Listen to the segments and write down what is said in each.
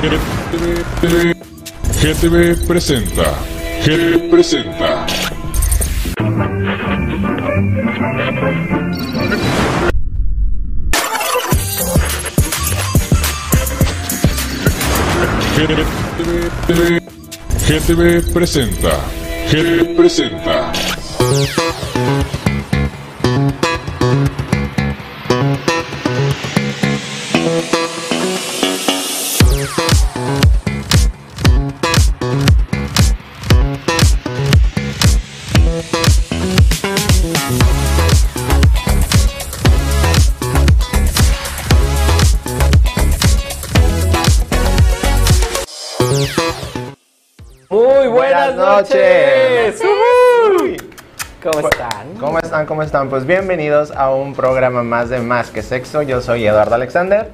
GTV, GTV presenta. GTV presenta. GTV, GTV presenta. GTV presenta. Están? Pues bienvenidos a un programa más de Más que Sexo. Yo soy Eduardo Alexander.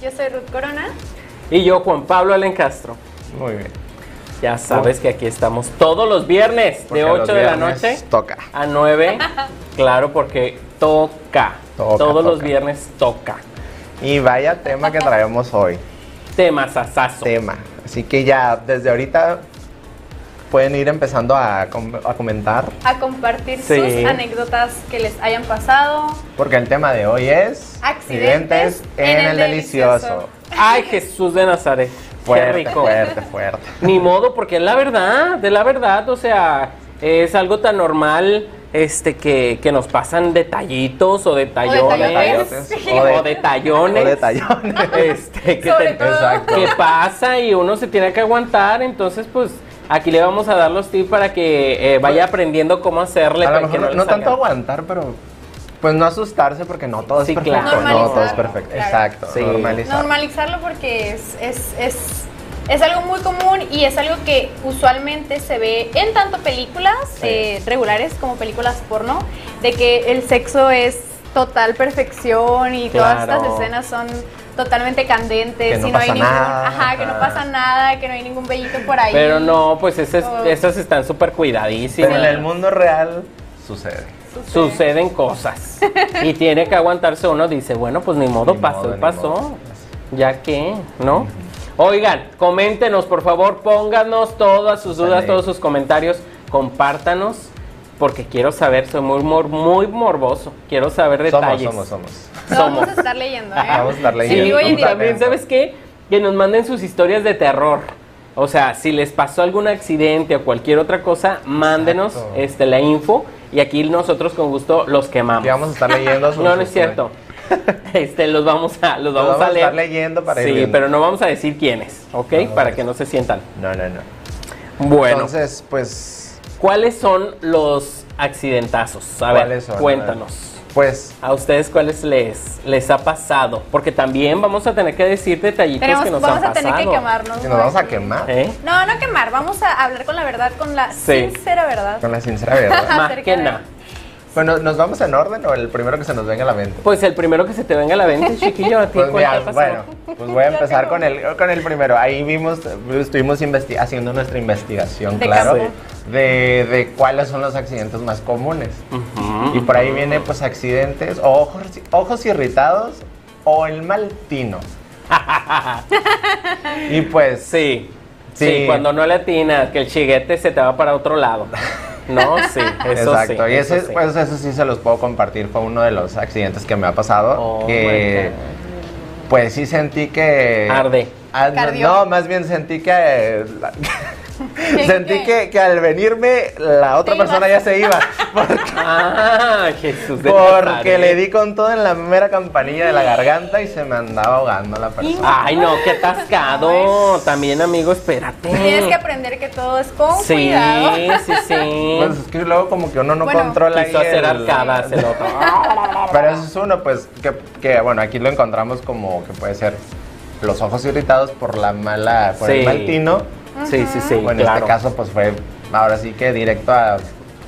Yo soy Ruth Corona. Y yo, Juan Pablo Alencastro. Muy bien. Ya sabes que aquí estamos todos los viernes Porque de los 8 de la noche Toca. a 9. claro, porque toca. Toca, todos los viernes toca. Y vaya tema que traemos hoy. Tema sasazo. Tema. Así que ya desde ahorita pueden ir empezando a, com- a comentar. A compartir Sí. sus anécdotas que les hayan pasado. Porque el tema de hoy es Accidentes en, el delicioso. Ay, Jesús de Nazaret. Fuerte, Qué rico. fuerte, fuerte. Ni modo, porque es la verdad, de la verdad, o sea, es algo tan normal este que, que nos pasan detallitos o detallones. O, O de- detallones. O detallones. Este, que, te- que pasa y uno se tiene que aguantar, entonces pues aquí le vamos a dar los tips para que eh, vaya aprendiendo cómo hacerle. A lo para mejor que no, le no tanto aguantar, pero pues no asustarse porque no todo es Sí, perfecto. claro. No todo es Normalizarlo, perfecto. claro. Exacto. Sí. Normalizar. Normalizarlo porque es, es, es, es algo muy común y es algo que usualmente se ve en tanto películas Sí. eh, regulares como películas porno, de que el sexo es total perfección y todas estas escenas son totalmente candentes Que no y no hay pasa ningún, nada. ajá, que no pasa nada, que no hay ningún bellito por ahí. Pero no, pues esas, Oh. esas están súper cuidadísimas. Pero en el mundo real sucede. Sucede. suceden cosas y tiene que aguantarse uno dice bueno pues ni modo Ni pasó modo, ni pasó modo. ya que no oigan coméntenos por favor pónganos todas sus dudas todos sus comentarios compártanos porque quiero saber soy muy muy morboso quiero saber Somos, detalles somos, somos. Vamos a estar leyendo, ¿eh? Vamos a estar leyendo. Sí, y también sabes qué que nos manden sus historias de terror o sea, si les pasó algún accidente o cualquier otra cosa, mándenos Exacto. este, la info y aquí nosotros con gusto los quemamos. Aquí vamos a estar leyendo sus- No, no es cierto. Este, los vamos a, los vamos vamos a a leer. estar leyendo para ir Sí, pero no vamos a decir quiénes, ¿ok? No, no, para que no se sientan. No, no, no. Bueno, Entonces, pues, ¿cuáles son los accidentazos? A ver, ¿Cuáles son? cuéntanos. Pues, A ustedes cuáles les, les ha pasado, porque también vamos a tener que decir detallitos Tenemos- que nos vamos han a tener que pasado. quemarnos. que ¿no? nos vamos a quemar ¿Eh? No, no quemar, vamos a hablar con la verdad, con la Sí. sincera verdad. con la sincera verdad. Más que nada. bueno, ¿nos vamos en orden o el primero que se nos venga a la mente? Pues el primero que se te venga a la mente, chiquillo, a ti Pues ¿cuál te mira, pasado? bueno, pues voy a empezar con el, con el primero. Ahí vimos, estuvimos investi- haciendo nuestra investigación, De claro, de, de cuáles son los accidentes más comunes. Y por ahí viene pues accidentes, o ojos, ojos irritados o el mal tino. y pues, Sí, sí, Sí. cuando no le atinas, que el chiguete se te va para otro lado. No, sí, eso exacto. sí. y ese, eso sí. pues eso sí se los puedo compartir. Fue uno de los accidentes que me ha pasado. Oh, que pues sí sentí que... Arde. Ah, no, no, más bien sentí que... eh, la- ¿Qué, sentí que, que al venirme la otra persona ibas. ya se iba. Porque, Ah, Jesús de porque Nazaret. le di con todo en la mera campanilla de la garganta y se me andaba ahogando la persona. Ay, no, qué atascado. También, amigo, espérate. Tienes que aprender que todo es con Sí, cuidado. sí, sí. Pues es que luego como que uno no Bueno, controla Quiso hacer el- arcadas el otro. Pero eso es uno, pues, que, que, bueno, aquí lo encontramos como que puede ser los ojos irritados por la mala, por Sí. el mal tino. Sí, sí, sí. o en este caso, pues fue ahora sí que directo a.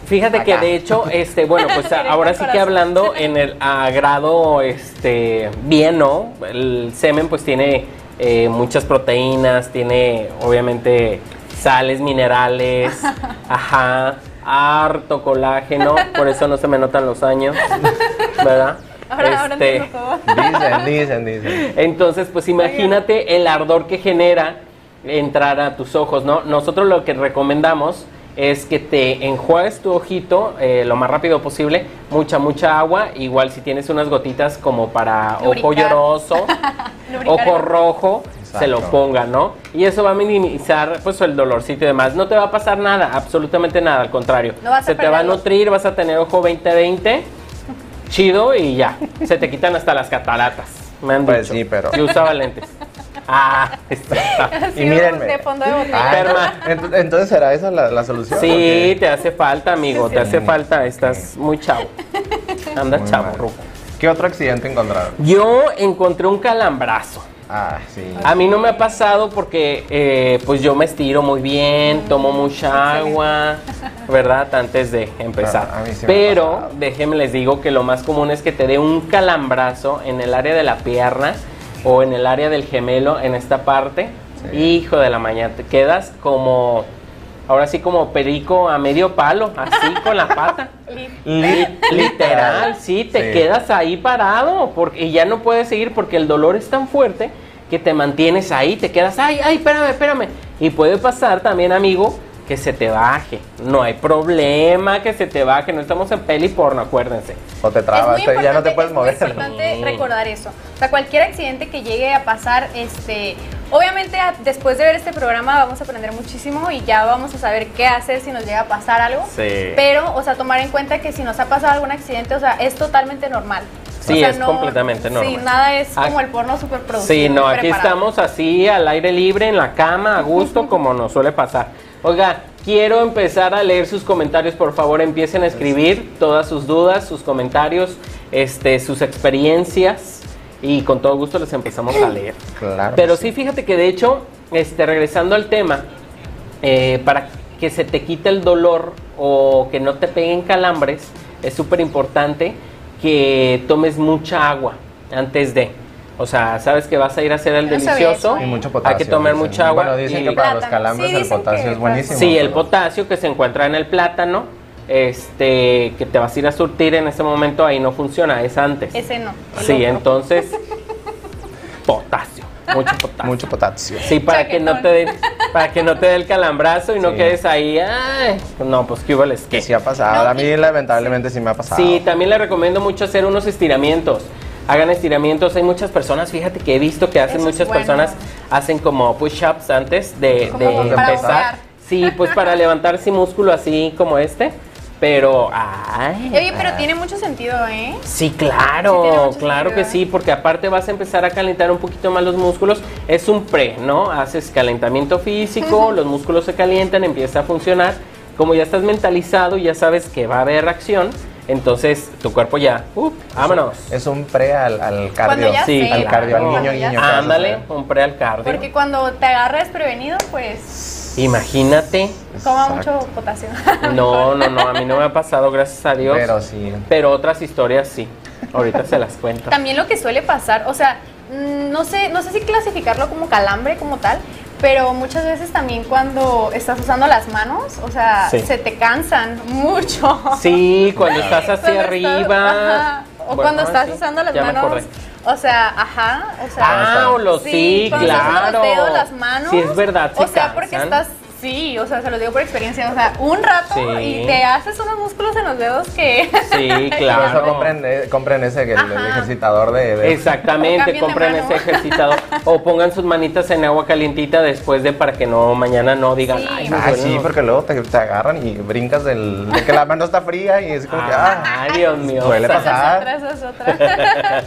Fíjate que de hecho, este, bueno, pues ahora sí que hablando en el agrado, este, bien, ¿no? El semen pues tiene eh, muchas proteínas, tiene obviamente sales minerales, ajá, harto colágeno, por eso no se me notan los años, ¿verdad? Ahora, ahora Este, todo. Dicen, dicen, dicen. Entonces, pues imagínate el ardor que genera entrar a tus ojos, ¿no? Nosotros lo que recomendamos es que te enjuagues tu ojito eh, lo más rápido posible, mucha, mucha agua, igual si tienes unas gotitas como para ojo lloroso, ojo rojo, se lo ponga, ¿no? Y eso va a minimizar pues el dolorcito y demás. No te va a pasar nada, absolutamente nada, al contrario. No vas a se te va a nutrir, vas a tener ojo 20-20, chido y ya. Se te quitan hasta las cataratas. Me han Pues dicho. sí, pero- Yo usaba lentes. Ah, está. Así Y mírenme. de fondo de botella. Ah, entonces será esa la, la solución. Sí, ¿o te hace falta, amigo, te hace falta. Estás muy chavo. Anda Muy chavo, ruco. qué? ¿Qué otro accidente encontraron? Yo encontré un calambrazo. Ah, sí. A mí no me ha pasado porque eh, pues yo me estiro muy bien, tomo mucha agua, ¿verdad? Antes de empezar. A mí sí me ha Pero déjenme les digo que lo más común es que te dé un calambrazo en el área de la pierna o en el área del gemelo, en esta parte. Sí. Hijo de la mañana, te quedas como, ahora sí como perico a medio palo, así con la pata. Li- literal, sí, te Sí. quedas ahí parado porque, y ya no puedes seguir porque el dolor es tan fuerte que te mantienes ahí, te quedas, ay, ay, espérame, espérame. Y puede pasar también, amigo, que se te baje. No hay problema que se te baje, no estamos en peli porno, acuérdense. O te Es trabas, ya no te importante- puedes es muy mover. importante Sí. recordar eso. O sea, cualquier accidente que llegue a pasar, este, obviamente a- después de ver este programa vamos a aprender muchísimo y ya vamos a saber qué hacer si nos llega a pasar algo. Sí. Pero, o sea, tomar en cuenta que si nos ha pasado algún accidente, o sea, es totalmente normal. Sí, O sea, es completamente Sí, normal. nada es Ah, como el porno super producido. Sí, no, aquí preparado. estamos así al aire libre, en la cama, a gusto, como nos suele pasar. Oiga, quiero empezar a leer sus comentarios, por favor, empiecen a escribir todas sus dudas, sus comentarios, este, sus experiencias y con todo gusto les empezamos a leer. Claro. Pero sí, fíjate que de hecho, este, regresando al tema, eh, para que se te quite el dolor o que no te peguen calambres, es súper importante que tomes mucha agua antes de. O sea, sabes que vas a ir a hacer el No delicioso. eso, Y mucho Hay potasio. que tomar dicen. mucha agua. Bueno, dicen y- que para los calambres Sí, el potasio que es buenísimo. Sí, el potasio que se encuentra en el plátano, este, que te vas a ir a surtir en ese momento, ahí no funciona, es antes. Ese no. Sí, otro. entonces, potasio, mucho potasio. Mucho potasio. Sí, para que no te dé, para que no te dé el calambrazo y no Sí. quedes ahí, ay, no, pues qué hubo es Que sí ha pasado. No, a mí lamentablemente sí me ha pasado. Sí, también le recomiendo mucho hacer unos estiramientos. Hagan estiramientos, hay muchas personas, fíjate que he visto que hacen Eso muchas bueno. personas, hacen como push-ups antes de, de empezar. Sí, pues para levantar sí músculo así como este, pero, ay. Oye, pero tiene mucho sentido, ¿eh? Sí, claro, claro que sí, porque aparte vas a empezar a calentar un poquito más los músculos. Es un pre, ¿no? Haces calentamiento físico, los músculos se calientan, empieza a funcionar. Como ya estás mentalizado y ya sabes que va a haber acción, entonces tu cuerpo ya, ¡uh! vámonos. Es un pre al, al cardio. Ya Sí, al cardio, al niño, niño. sé. ¿qué vas a Ándale, un pre al cardio. Porque cuando te agarras prevenido, pues Imagínate. Exacto. mucho potasio. No, no, no, a mí no me ha pasado, gracias a Dios. Pero sí. Pero otras historias sí. Ahorita se las cuento. También lo que suele pasar, o sea, mm, no sé, no sé si clasificarlo como calambre como tal, pero muchas veces también cuando estás usando las manos, o sea, Sí. se te cansan mucho. Sí, cuando estás hacia Cuando estás- arriba. ajá, O Bueno, cuando estás sí, usando las manos. O sea, ajá, o sea. Ah, o los sí, usando claro. los dedos, las manos. Sí, es verdad, O se sea, porque cansan. estás, sí, o sea, se los digo por experiencia, o sea, un rato Sí. y te haces unos músculos en los dedos que. Sí, Por claro. eso compren, eh, compren ese, el, el Ajá. ejercitador de... de- Exactamente, compren ese ejercitador o pongan sus manitas en agua calientita después de para que no mañana no digan, Sí. ay, Ah, duele". sí, porque luego te, te agarran y brincas del, de que la mano está fría y es como que, ah, Ay, Dios mío. Suele pasar. Otra, es otra.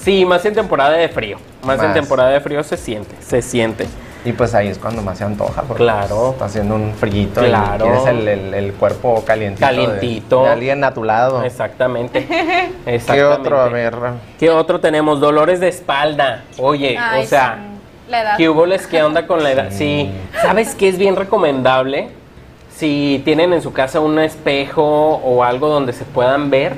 Sí, más en temporada de frío. Más, en temporada de frío se siente, se siente. Y pues ahí es cuando más se antoja. porque Claro. Está haciendo un frillito Claro. y quieres el, el- el cuerpo calientito. Calientito. De, alguien a tu lado. Exactamente. ¿Qué Exactamente. otro? A ver. ¿Qué otro tenemos? Dolores de espalda. Oye, Ay, o sea, sí, la edad. ¿qué hubo les qué onda con la edad? Sí. Sí. ¿Sabes qué es bien recomendable? Si tienen en su casa un espejo o algo donde se puedan ver,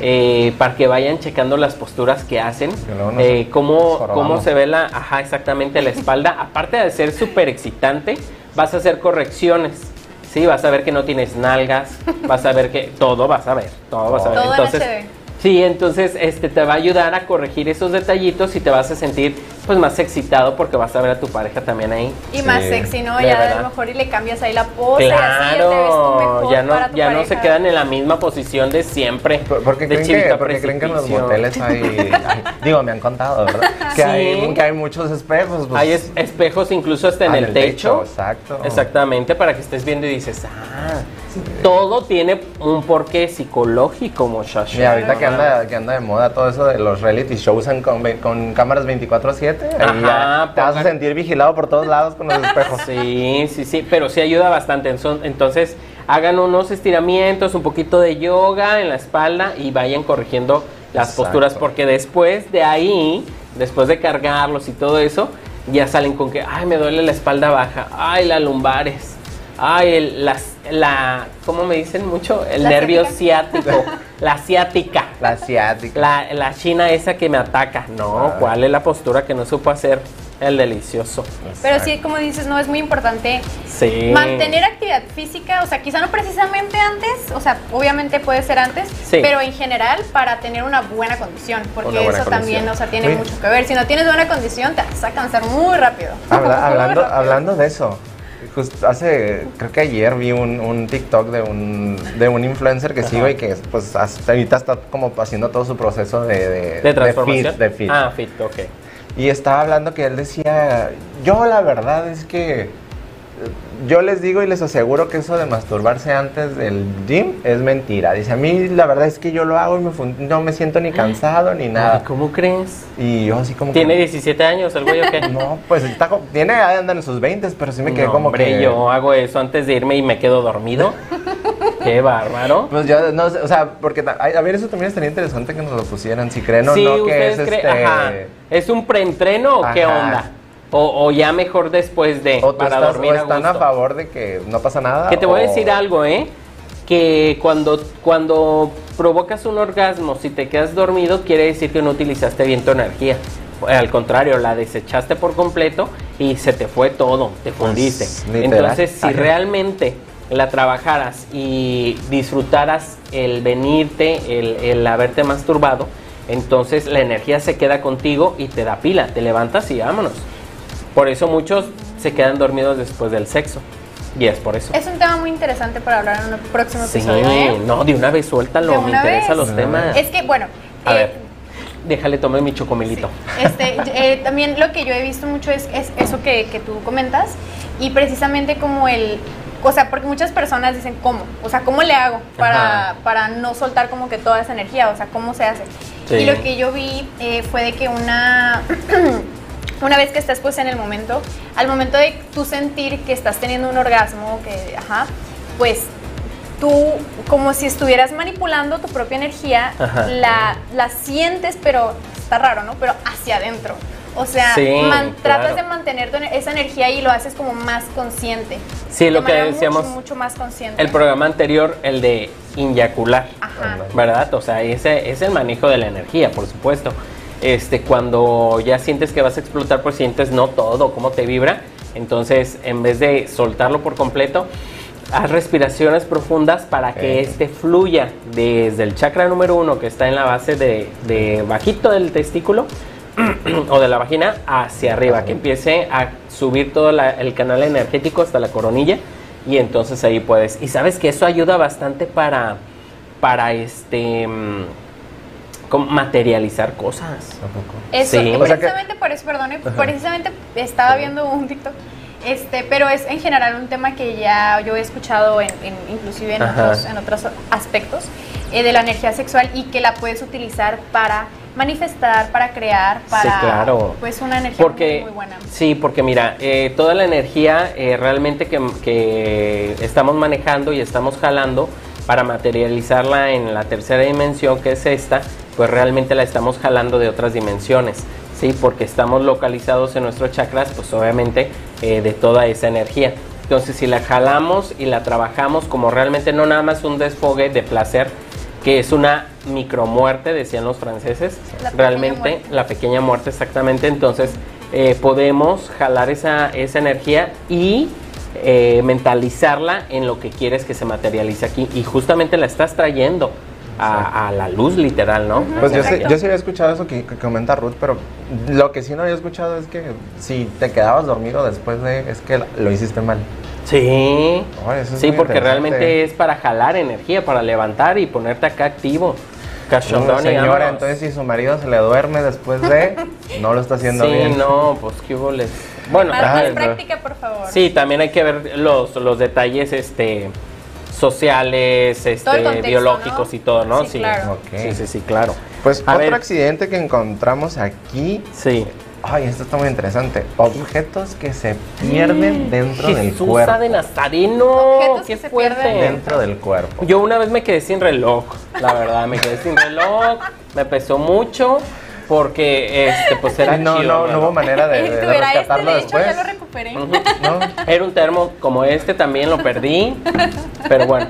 eh, para que vayan checando las posturas que hacen, Que eh, cómo, cómo se ve la, ajá, exactamente la espalda. Aparte de ser súper excitante, vas a hacer correcciones. Sí, vas a ver que no tienes nalgas, vas a ver que todo vas a ver, todo vas a ver. Todo en Entonces, HD. Sí, entonces este te va a ayudar a corregir esos detallitos y te vas a sentir pues más excitado porque vas a ver a tu pareja también ahí. Y más sexy, ¿no? Ya a lo mejor y le cambias ahí la pose y así ya te ves tú Claro, mejor ya no, para tu ya no se quedan en la misma posición de siempre. ¿Por, por qué de creen, que, creen en los moteles hay, hay- Digo, me han contado, ¿verdad? Que, Sí. hay, que hay muchos espejos. pues, Hay es- espejos incluso hasta en Ah, el techo. Exacto. Exactamente, para que estés viendo y dices, ah, todo tiene un porqué psicológico, muchacho. Y ahorita que anda, que anda de moda todo eso de los reality shows en- con, con cámaras 24-7, ahí Ajá, ya te vas a sentir vigilado por todos lados con los espejos. Sí, sí, sí, pero sí ayuda bastante. Entonces, hagan unos estiramientos, un poquito de yoga en la espalda y vayan corrigiendo las Exacto. posturas, porque después de ahí, después de cargarlos y todo eso, ya salen con que, ay, me duele la espalda baja, ay, las lumbares, ay, el- las- la, ¿cómo me dicen mucho? El ¿La nervio ciática? ciático, la ciática. La asiática. La, la china esa que me ataca. No, Ah. ¿cuál es la postura que no supo hacer el delicioso? Pero sí, como dices, no, es muy importante Sí. mantener actividad física, o sea, quizá no precisamente antes, o sea, obviamente puede ser antes, Sí. pero en general para tener una buena condición, porque buena eso también, o sea, tiene Sí. mucho que ver. Si no tienes buena condición, te vas a cansar muy rápido. Habla- Muy hablando, rápido. hablando de eso, justo hace, creo que ayer vi un, un TikTok de un, de un influencer que sigo y que pues hasta ahorita está como haciendo todo su proceso de, de, ¿De transformación? fit, de fit. Ah, fit, ok. Y estaba hablando que él decía, yo la verdad es que yo les digo y les aseguro que eso de masturbarse antes del gym es mentira. Dice, a mí la verdad es que yo lo hago y me no me siento ni cansado ni nada. ¿Cómo crees? Y yo así como ¿Tiene que... 17 años el güey o qué? No, pues está, tiene, anda en sus 20, pero sí me quedé No, como hombre, que... yo hago eso antes de irme y me quedo dormido. Qué bárbaro. Pues yo no sé, o sea, porque a ver, eso también estaría interesante que nos lo pusieran, si creen o sí, no que es creen, este... ajá, ¿es un preentreno o qué onda? O, o ya mejor después de, O para estás, dormir o a están a gusto. favor de que no pasa nada. Que te voy a decir algo, ¿eh? Que cuando, cuando provocas un orgasmo, si te quedas dormido, quiere decir que no utilizaste bien tu energía. Al contrario, la desechaste por completo y se te fue todo, te fundiste. Pues, literal. Entonces, si realmente la trabajaras y disfrutaras el venirte, el, el haberte masturbado, entonces la energía se queda contigo y te da pila, te levantas y vámonos. Por eso muchos se quedan dormidos después del sexo. Y es por eso. Es un tema muy interesante para hablar en un próximo Sí, episodio. ¿eh? no, de una vez suéltalo, ¿De me interesan los temas. Es que, bueno, A eh, ver, déjale tomar mi chocomilito. Este, eh, también lo que yo he visto mucho es, es eso que, que tú comentas y precisamente como el, o sea, porque muchas personas dicen cómo, o sea, cómo le hago para, para no soltar como que toda esa energía, o sea, cómo se hace. Sí. Y lo que yo vi eh, fue de que una, una vez que estás pues en el momento, al momento de tú sentir que estás teniendo un orgasmo, que, ajá, pues tú como si estuvieras manipulando tu propia energía, la, la sientes, pero está raro, ¿no? Pero hacia adentro. O sea, Sí, man- claro. tratas de mantener tu esa energía y lo haces como más consciente. Sí, lo que decíamos Mucho, mucho más consciente. El programa anterior, el de inyacular, Ajá. ¿verdad? O sea, ese es el manejo de la energía, por supuesto. Este, cuando ya sientes que vas a explotar, pues sientes no todo, cómo te vibra. Entonces, en vez de soltarlo por completo, haz respiraciones profundas para que este fluya desde el chakra número uno, que está en la base de, de bajito del testículo, o de la vagina hacia arriba, que empiece a subir todo la- el canal energético hasta la coronilla y entonces ahí puedes. Y sabes que eso ayuda bastante para, para este, mm, materializar cosas. Tampoco. Eso, Sí. que- precisamente por eso, perdone, precisamente estaba viendo un TikTok, este, pero es en general un tema que ya yo he escuchado en, en- inclusive en Ajá. otros, en otros aspectos eh, de la energía sexual y que la puedes utilizar para manifestar, para crear, para claro. pues una energía Porque, muy, muy buena. sí, porque mira, eh, toda la energía eh, realmente que, que estamos manejando y estamos jalando para materializarla en la tercera dimensión, que es esta, pues realmente la estamos jalando de otras dimensiones, ¿sí? Porque estamos localizados en nuestros chakras, pues obviamente eh, de toda esa energía. Entonces, si la jalamos y la trabajamos como realmente no nada más un desfogue de placer, que es una micromuerte, decían los franceses, La realmente la pequeña muerte exactamente, entonces eh, podemos jalar esa, esa energía y eh, mentalizarla en lo que quieres que se materialice aquí y justamente la estás trayendo. a, a la luz literal, ¿no? Pues yo sí, Exacto. yo sí había escuchado eso que, que comenta Ruth, pero lo que sí no había escuchado es que si te quedabas dormido después de, es que lo hiciste mal. Sí, Oh, eso es sí, porque realmente es para jalar energía, para levantar y ponerte acá activo. No, Cachondón y señora, entonces si su marido se le duerme después de, no lo está haciendo Sí, bien. no, pues qué boles. Bueno, Más, más práctica, por favor. sí, también hay que ver los, los detalles este sociales, este, contexto, biológicos ¿no? y todo, ¿no? Sí, claro. Ok. sí, sí, sí, claro. Pues A otro ver. accidente que encontramos aquí. Sí. Ay, esto está muy interesante. Objetos que se pierden dentro del Jesús cuerpo. de Nazareno, Objetos qué que se fuerte. pierden Dentro del cuerpo. Yo una vez me quedé sin reloj, la verdad, me quedé sin reloj, me pesó mucho porque este pues era no, chido, no, no hubo manera de, este, rescatarlo de hecho, después. ya lo recuperé. Era un termo como este, también lo perdí, pero bueno,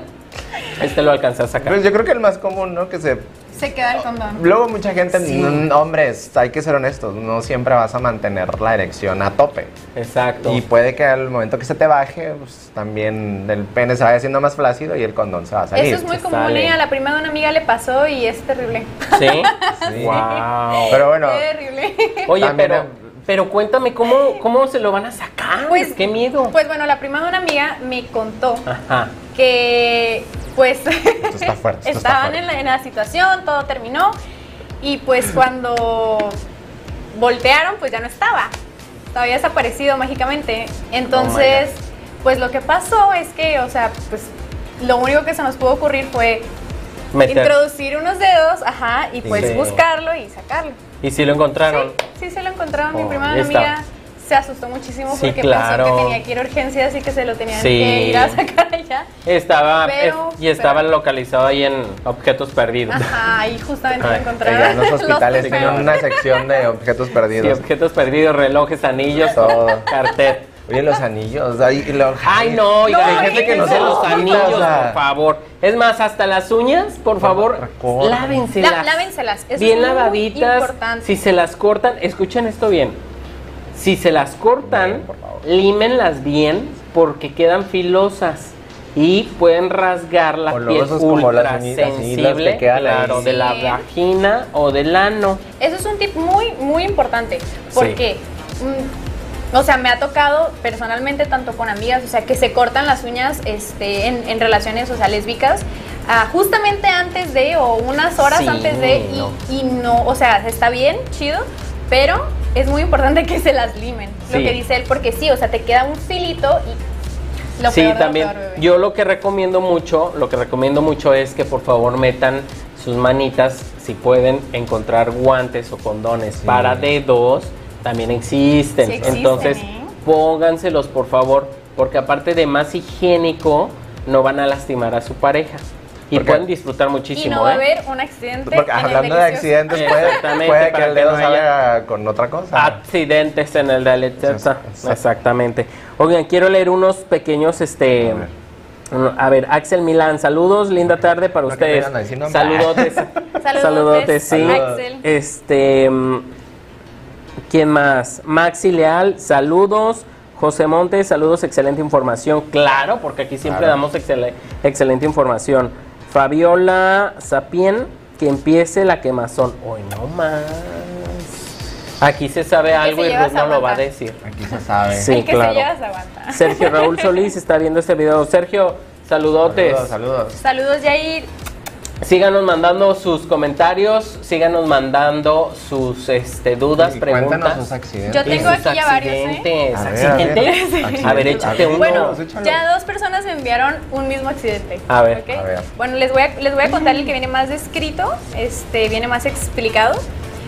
este lo alcancé a sacar. Pues yo creo que el más común, ¿no? Que se Se queda el condón. Luego mucha gente, mm, hombres, hay que ser honestos, no siempre vas a mantener la erección a tope. Exacto. Y puede que al momento que se te baje, pues, también el pene se vaya haciendo más flácido y el condón se va a salir. Eso es muy se común, sale. ¿eh? A la prima de una amiga le pasó y es terrible. ¿Sí? Sí. Wow. Pero bueno, Terrible. Oye, También pero, pero cuéntame, ¿cómo, ¿cómo se lo van a sacar? Pues- ¡Qué miedo! Pues bueno, la prima de una amiga me contó Ajá. que pues esto está fuerte. esto está estaban en la, en la situación, todo terminó y pues cuando voltearon pues ya no estaba, había desaparecido mágicamente. Entonces, pues lo que pasó es que, o sea, pues lo único que se nos pudo ocurrir fue Meter. introducir unos dedos, ajá, y pues Sí. buscarlo y sacarlo. ¿Y si lo encontraron? Sí, sí se lo encontraron. Mi Oh, prima está. Se asustó muchísimo Sí, porque claro. pensó que tenía que ir a urgencias y que se lo tenían Sí. que ir a sacar allá. Estaba, Pero- es- y estaba pero- localizado ahí en objetos perdidos. Ajá, y justamente lo encontraron. En los hospitales Los tienen una sección de objetos Sí, perdidos. objetos perdidos, relojes, anillos, Todo. cartel. Oye, los anillos. Ay, y lo- Ay, no, hay gente que no se los anillos, o sea. por favor. Es más, hasta las uñas, por favor, lávenselas. La- lávenselas, bien es muy lavaditas. importante. Si se las cortan, escuchen esto bien. Si se las cortan, límenlas bien porque quedan filosas y pueden rasgar la piel las ultra que sensible, ahí. claro, de la vagina o del ano. Eso es un tip muy, muy importante. Porque, mm, o sea, me ha tocado personalmente, tanto con amigas, o sea, que se cortan las uñas este, en, en relaciones, o sea, lésbicas, ah, justamente antes de, o unas horas Sí, antes de, y no. y no, o sea, está bien, chido, pero es muy importante que se las limen. Lo que dice él, porque sí, o sea, te queda un filito y. Lo sí, peor de lo también. peor, bebé. yo lo que recomiendo mucho, lo que recomiendo mucho es que por favor metan sus manitas, si pueden encontrar guantes o condones Sí. para dedos, también existen. Sí existen, Entonces, ¿eh? pónganselos por favor, porque aparte de más higiénico, no van a lastimar a su pareja. Y Porque- pueden disfrutar y muchísimo, no va a ¿eh? haber un accidente. Porque en el hablando de accidentes, puede, que el que dedo no se haya- con otra cosa. Accidentes en el delicioso. Exacto. Exactamente. Oigan, quiero leer unos pequeños, este... A ver. uno- A ver, Axel Milán, saludos, linda tarde para No, que ustedes. Saludotes. Saludotes, Saludotes, sí. Axel. Este, ¿quién más? Maxi Leal, saludos. José Montes, saludos, excelente información. Claro, porque aquí siempre Claro. damos excel- excelente información. Fabiola Sapien, que empiece la quemazón. Hoy no más. Aquí se sabe algo se y Ruth no lo va a decir. Aquí se sabe. Sí. El que claro. se lleva se aguanta. Sergio Raúl Solís está viendo este video. Sergio, saludotes. Saludos, saludos. Saludos, Jair. Síganos mandando sus comentarios, síganos mandando sus este, dudas, Y preguntas. Cuéntanos sus accidentes. Yo tengo aquí ya varios, ¿eh? accidentes. A ver, a ver. ¿Accidentes? Accidentes. A ver, échate uno. Bueno, ya dos personas me enviaron un mismo accidente. A ver. ¿ok? A ver. Bueno, les voy a, les voy a contar el que viene más descrito, este, viene más explicado.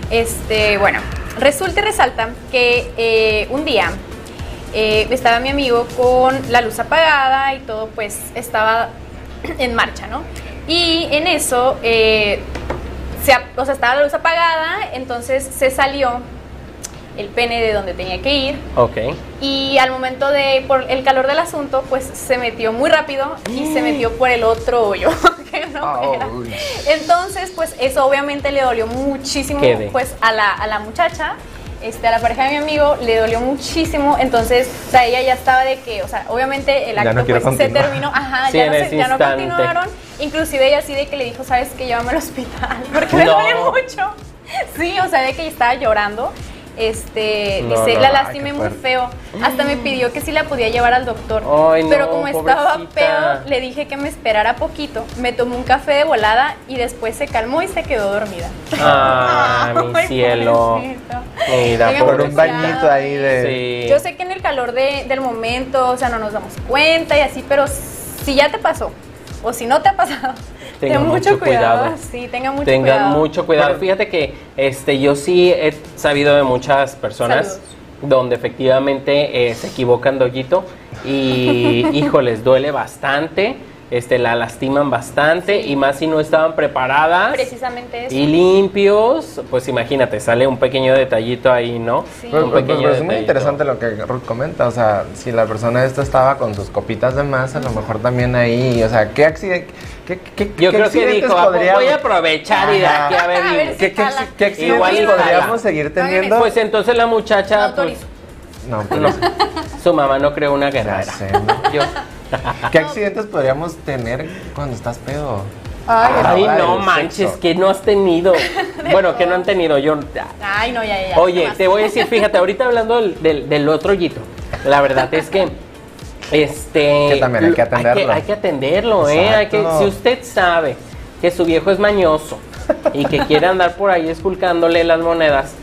Este, bueno, resulta y resalta que eh, un día eh, estaba mi amigo con la luz apagada y todo pues estaba en marcha, ¿no? Y en eso, eh, se, o sea, estaba la luz apagada, entonces se salió el pene de donde tenía que ir Ok. y al momento de, por el calor del asunto, pues se metió muy rápido y se metió por el otro hoyo que no era. Uy. Entonces, pues eso obviamente le dolió muchísimo Quede. pues a la, a la muchacha. Este, a la pareja de mi amigo le dolió muchísimo, entonces, o sea, ella ya estaba de que, o sea, obviamente el acto no pues, se continuar. terminó, ajá, Sí, ya, no, se- ya no continuaron, Inclusive ella así de que le dijo, sabes que llévame al hospital, porque me No. duele mucho. Sí, o sea, de que estaba llorando. Este, No, dice, no, la lastimé muy fuerte. feo. Hasta me pidió que si la podía llevar al doctor. Ay, no, Pero como estaba pobrecita. pedo, le dije que me esperara poquito. Me tomó un café de volada y después se calmó y se quedó dormida. Ah, mi Ay, cielo. pobrecito. Mira, Oigan, Con un pobrecita. bañito ahí de... Sí. Yo sé que en el calor de- del momento, o sea, no nos damos cuenta y así, pero si ya te pasó o si no te ha pasado, Tengan ten mucho, mucho cuidado. cuidado. Sí, tengan mucho Tengan cuidado. mucho cuidado. Fíjate que este, yo sí he sabido de muchas personas Saludos. donde efectivamente eh, se equivocan doyito y híjoles, duele bastante, este, la lastiman bastante y más si no estaban preparadas Precisamente eso. y limpios, pues imagínate, sale un pequeño detallito ahí, ¿no? Sí. Pero, Un pero- pequeño pero es muy interesante lo que Ruth comenta, o sea, si la persona esta estaba con sus copitas de más, a lo mejor también ahí, o sea, ¿qué accidente? ¿Qué, qué, Yo qué creo que dijo, "Ah, pues podríamos- voy a aprovechar y de aquí a ver, A ver y- si- ¿Qué, qué, qué accidentes Igual podríamos seguir teniendo? pues entonces la No muchacha, pues, no, pues, no, su mamá no creó una guerrera. sé, ¿no? Yo, ¿Qué accidentes podríamos tener cuando estás pedo? Ay, Ah, no manches, sexo. que no has tenido. bueno, que no han tenido. Yo. Ay, no, ya, ya. Oye, te voy a decir, fíjate, ahorita hablando del, del, del otro hoyito, la verdad es que. Este. Que también hay que Hay atenderlo. que, hay que atenderlo, ¿eh? Hay que, si usted sabe que su viejo es mañoso y que quiere andar por ahí esculcándole las monedas,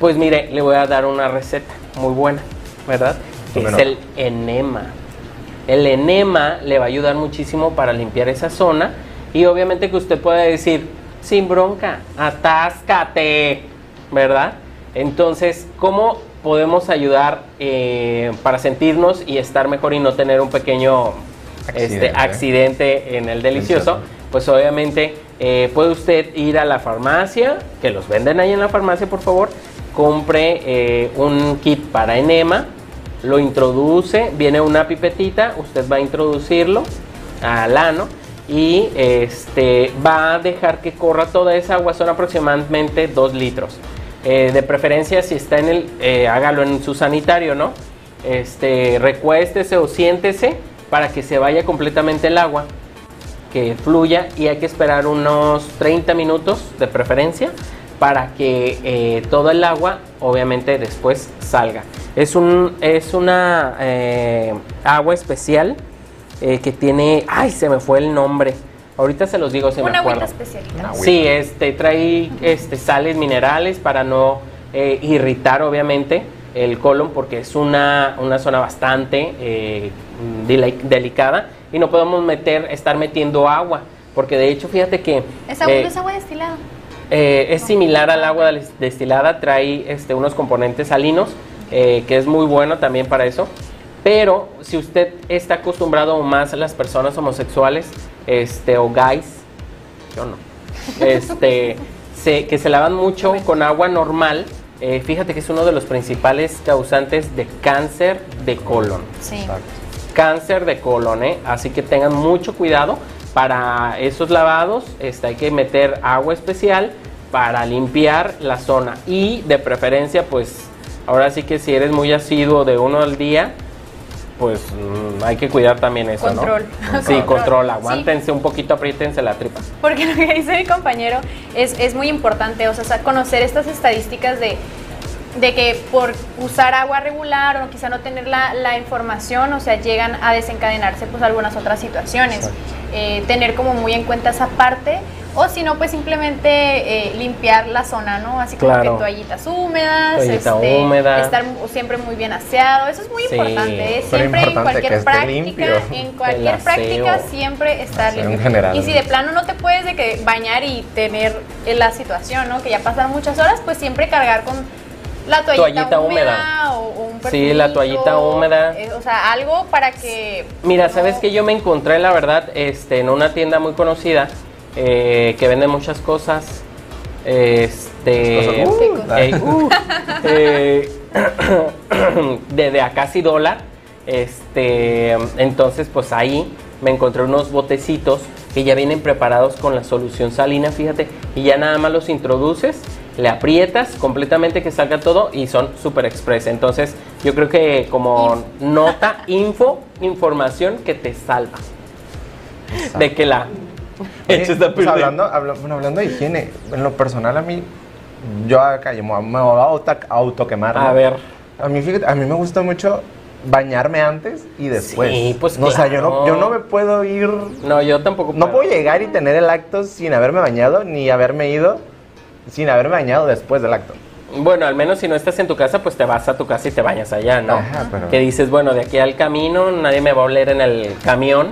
pues mire, le voy a dar una receta muy buena, ¿verdad? Que Bueno. es el enema. El enema le va a ayudar muchísimo para limpiar esa zona y obviamente que usted pueda decir, sin bronca, atáscate, ¿verdad? Entonces, ¿cómo podemos ayudar eh, para sentirnos y estar mejor y no tener un pequeño Accidente. Este, accidente en el delicioso? Delicioso. Pues obviamente eh, puede usted ir a la farmacia, que los venden ahí en la farmacia, por favor, compre eh, un kit para enema, lo introduce, viene una pipetita, usted va a introducirlo al ano y este va a dejar que corra toda esa agua, son aproximadamente 2 litros. Eh, de preferencia, si está en el, eh, hágalo en su sanitario, ¿no? Este, recuéstese o siéntese para que se vaya completamente el agua, que fluya y hay que esperar unos 30 minutos de preferencia para que eh, todo el agua obviamente después salga. Es, un, es una eh, agua especial eh, que tiene, ay se me fue el nombre, ahorita se los digo si me acuerdo. agüita especialita. Una agüita. Sí, este trae este, sales minerales para no eh, irritar obviamente el colon porque es una, una zona bastante eh, deli- delicada y no podemos meter, estar metiendo agua porque de hecho fíjate que ¿Es agua, eh, no es agua destilada? eh, es similar al agua des- destilada, trae este, unos componentes salinos, eh, que es muy bueno también para eso. Pero si usted está acostumbrado más a las personas homosexuales este, o guys, yo no, este, se- que se lavan mucho con agua normal, eh, fíjate que es uno de los principales causantes de cáncer de colon Sí. Exacto. cáncer de colon, ¿eh? así que tengan mucho cuidado para esos lavados, este, hay que meter agua especial para limpiar la zona y de preferencia pues ahora sí que si eres muy asiduo de uno al día, pues mm, hay que cuidar también eso, Control. ¿no? Sí, Control. control, Sí. aguántense un poquito, apriétense la tripa. Porque lo que dice mi compañero es, es muy importante, o sea, conocer estas estadísticas de, de que por usar agua regular o quizá no tener la, la información, o sea, llegan a desencadenarse pues algunas otras situaciones. Eh, tener como muy en cuenta esa parte, o si no, pues simplemente eh, limpiar la zona, ¿no? Así como Claro. que toallitas húmedas, Toallita este, húmeda. estar siempre muy bien aseado, eso es muy Sí, importante, ¿eh? pero siempre en importante cualquier práctica, limpio. en cualquier práctica siempre estar Aseo en limpio. general. Y si de plano no te puedes de que bañar y tener en la situación, ¿no? Que ya pasan muchas horas, pues siempre cargar con la toallita, Toallita húmeda, húmeda. O, o un Sí, la toallita húmeda. eh, o sea, algo para que Mira, no- sabes que yo me encontré, la verdad, este, en una tienda muy conocida eh, que vende muchas cosas. Este. Cosas, uh, eh, uh, eh, de, de a casi dólar. Este. Entonces, pues ahí me encontré unos botecitos que ya vienen preparados con la solución salina, fíjate. Y ya nada más los introduces, le aprietas completamente que salga todo y son super express. Entonces, yo creo que como nota, info, información que te salva. ¿De qué la? Oye, pues hablando, habla- bueno, hablando de higiene, en lo personal a mí, yo acá yo me voy a- me voy a auto, autoquemar. A ¿no? ver. A mí, fíjate, a mí me gusta mucho bañarme antes y después. Sí, pues no, O sea, yo no, claro. yo no me puedo ir... No, yo tampoco. No puedo llegar y tener el acto sin haberme bañado, ni haberme ido sin haberme bañado después del acto. Bueno, al menos si no estás en tu casa, pues te vas a tu casa y te bañas allá, ¿no? Ajá, pero- Que dices, bueno, de aquí al camino nadie me va a oler en el camión,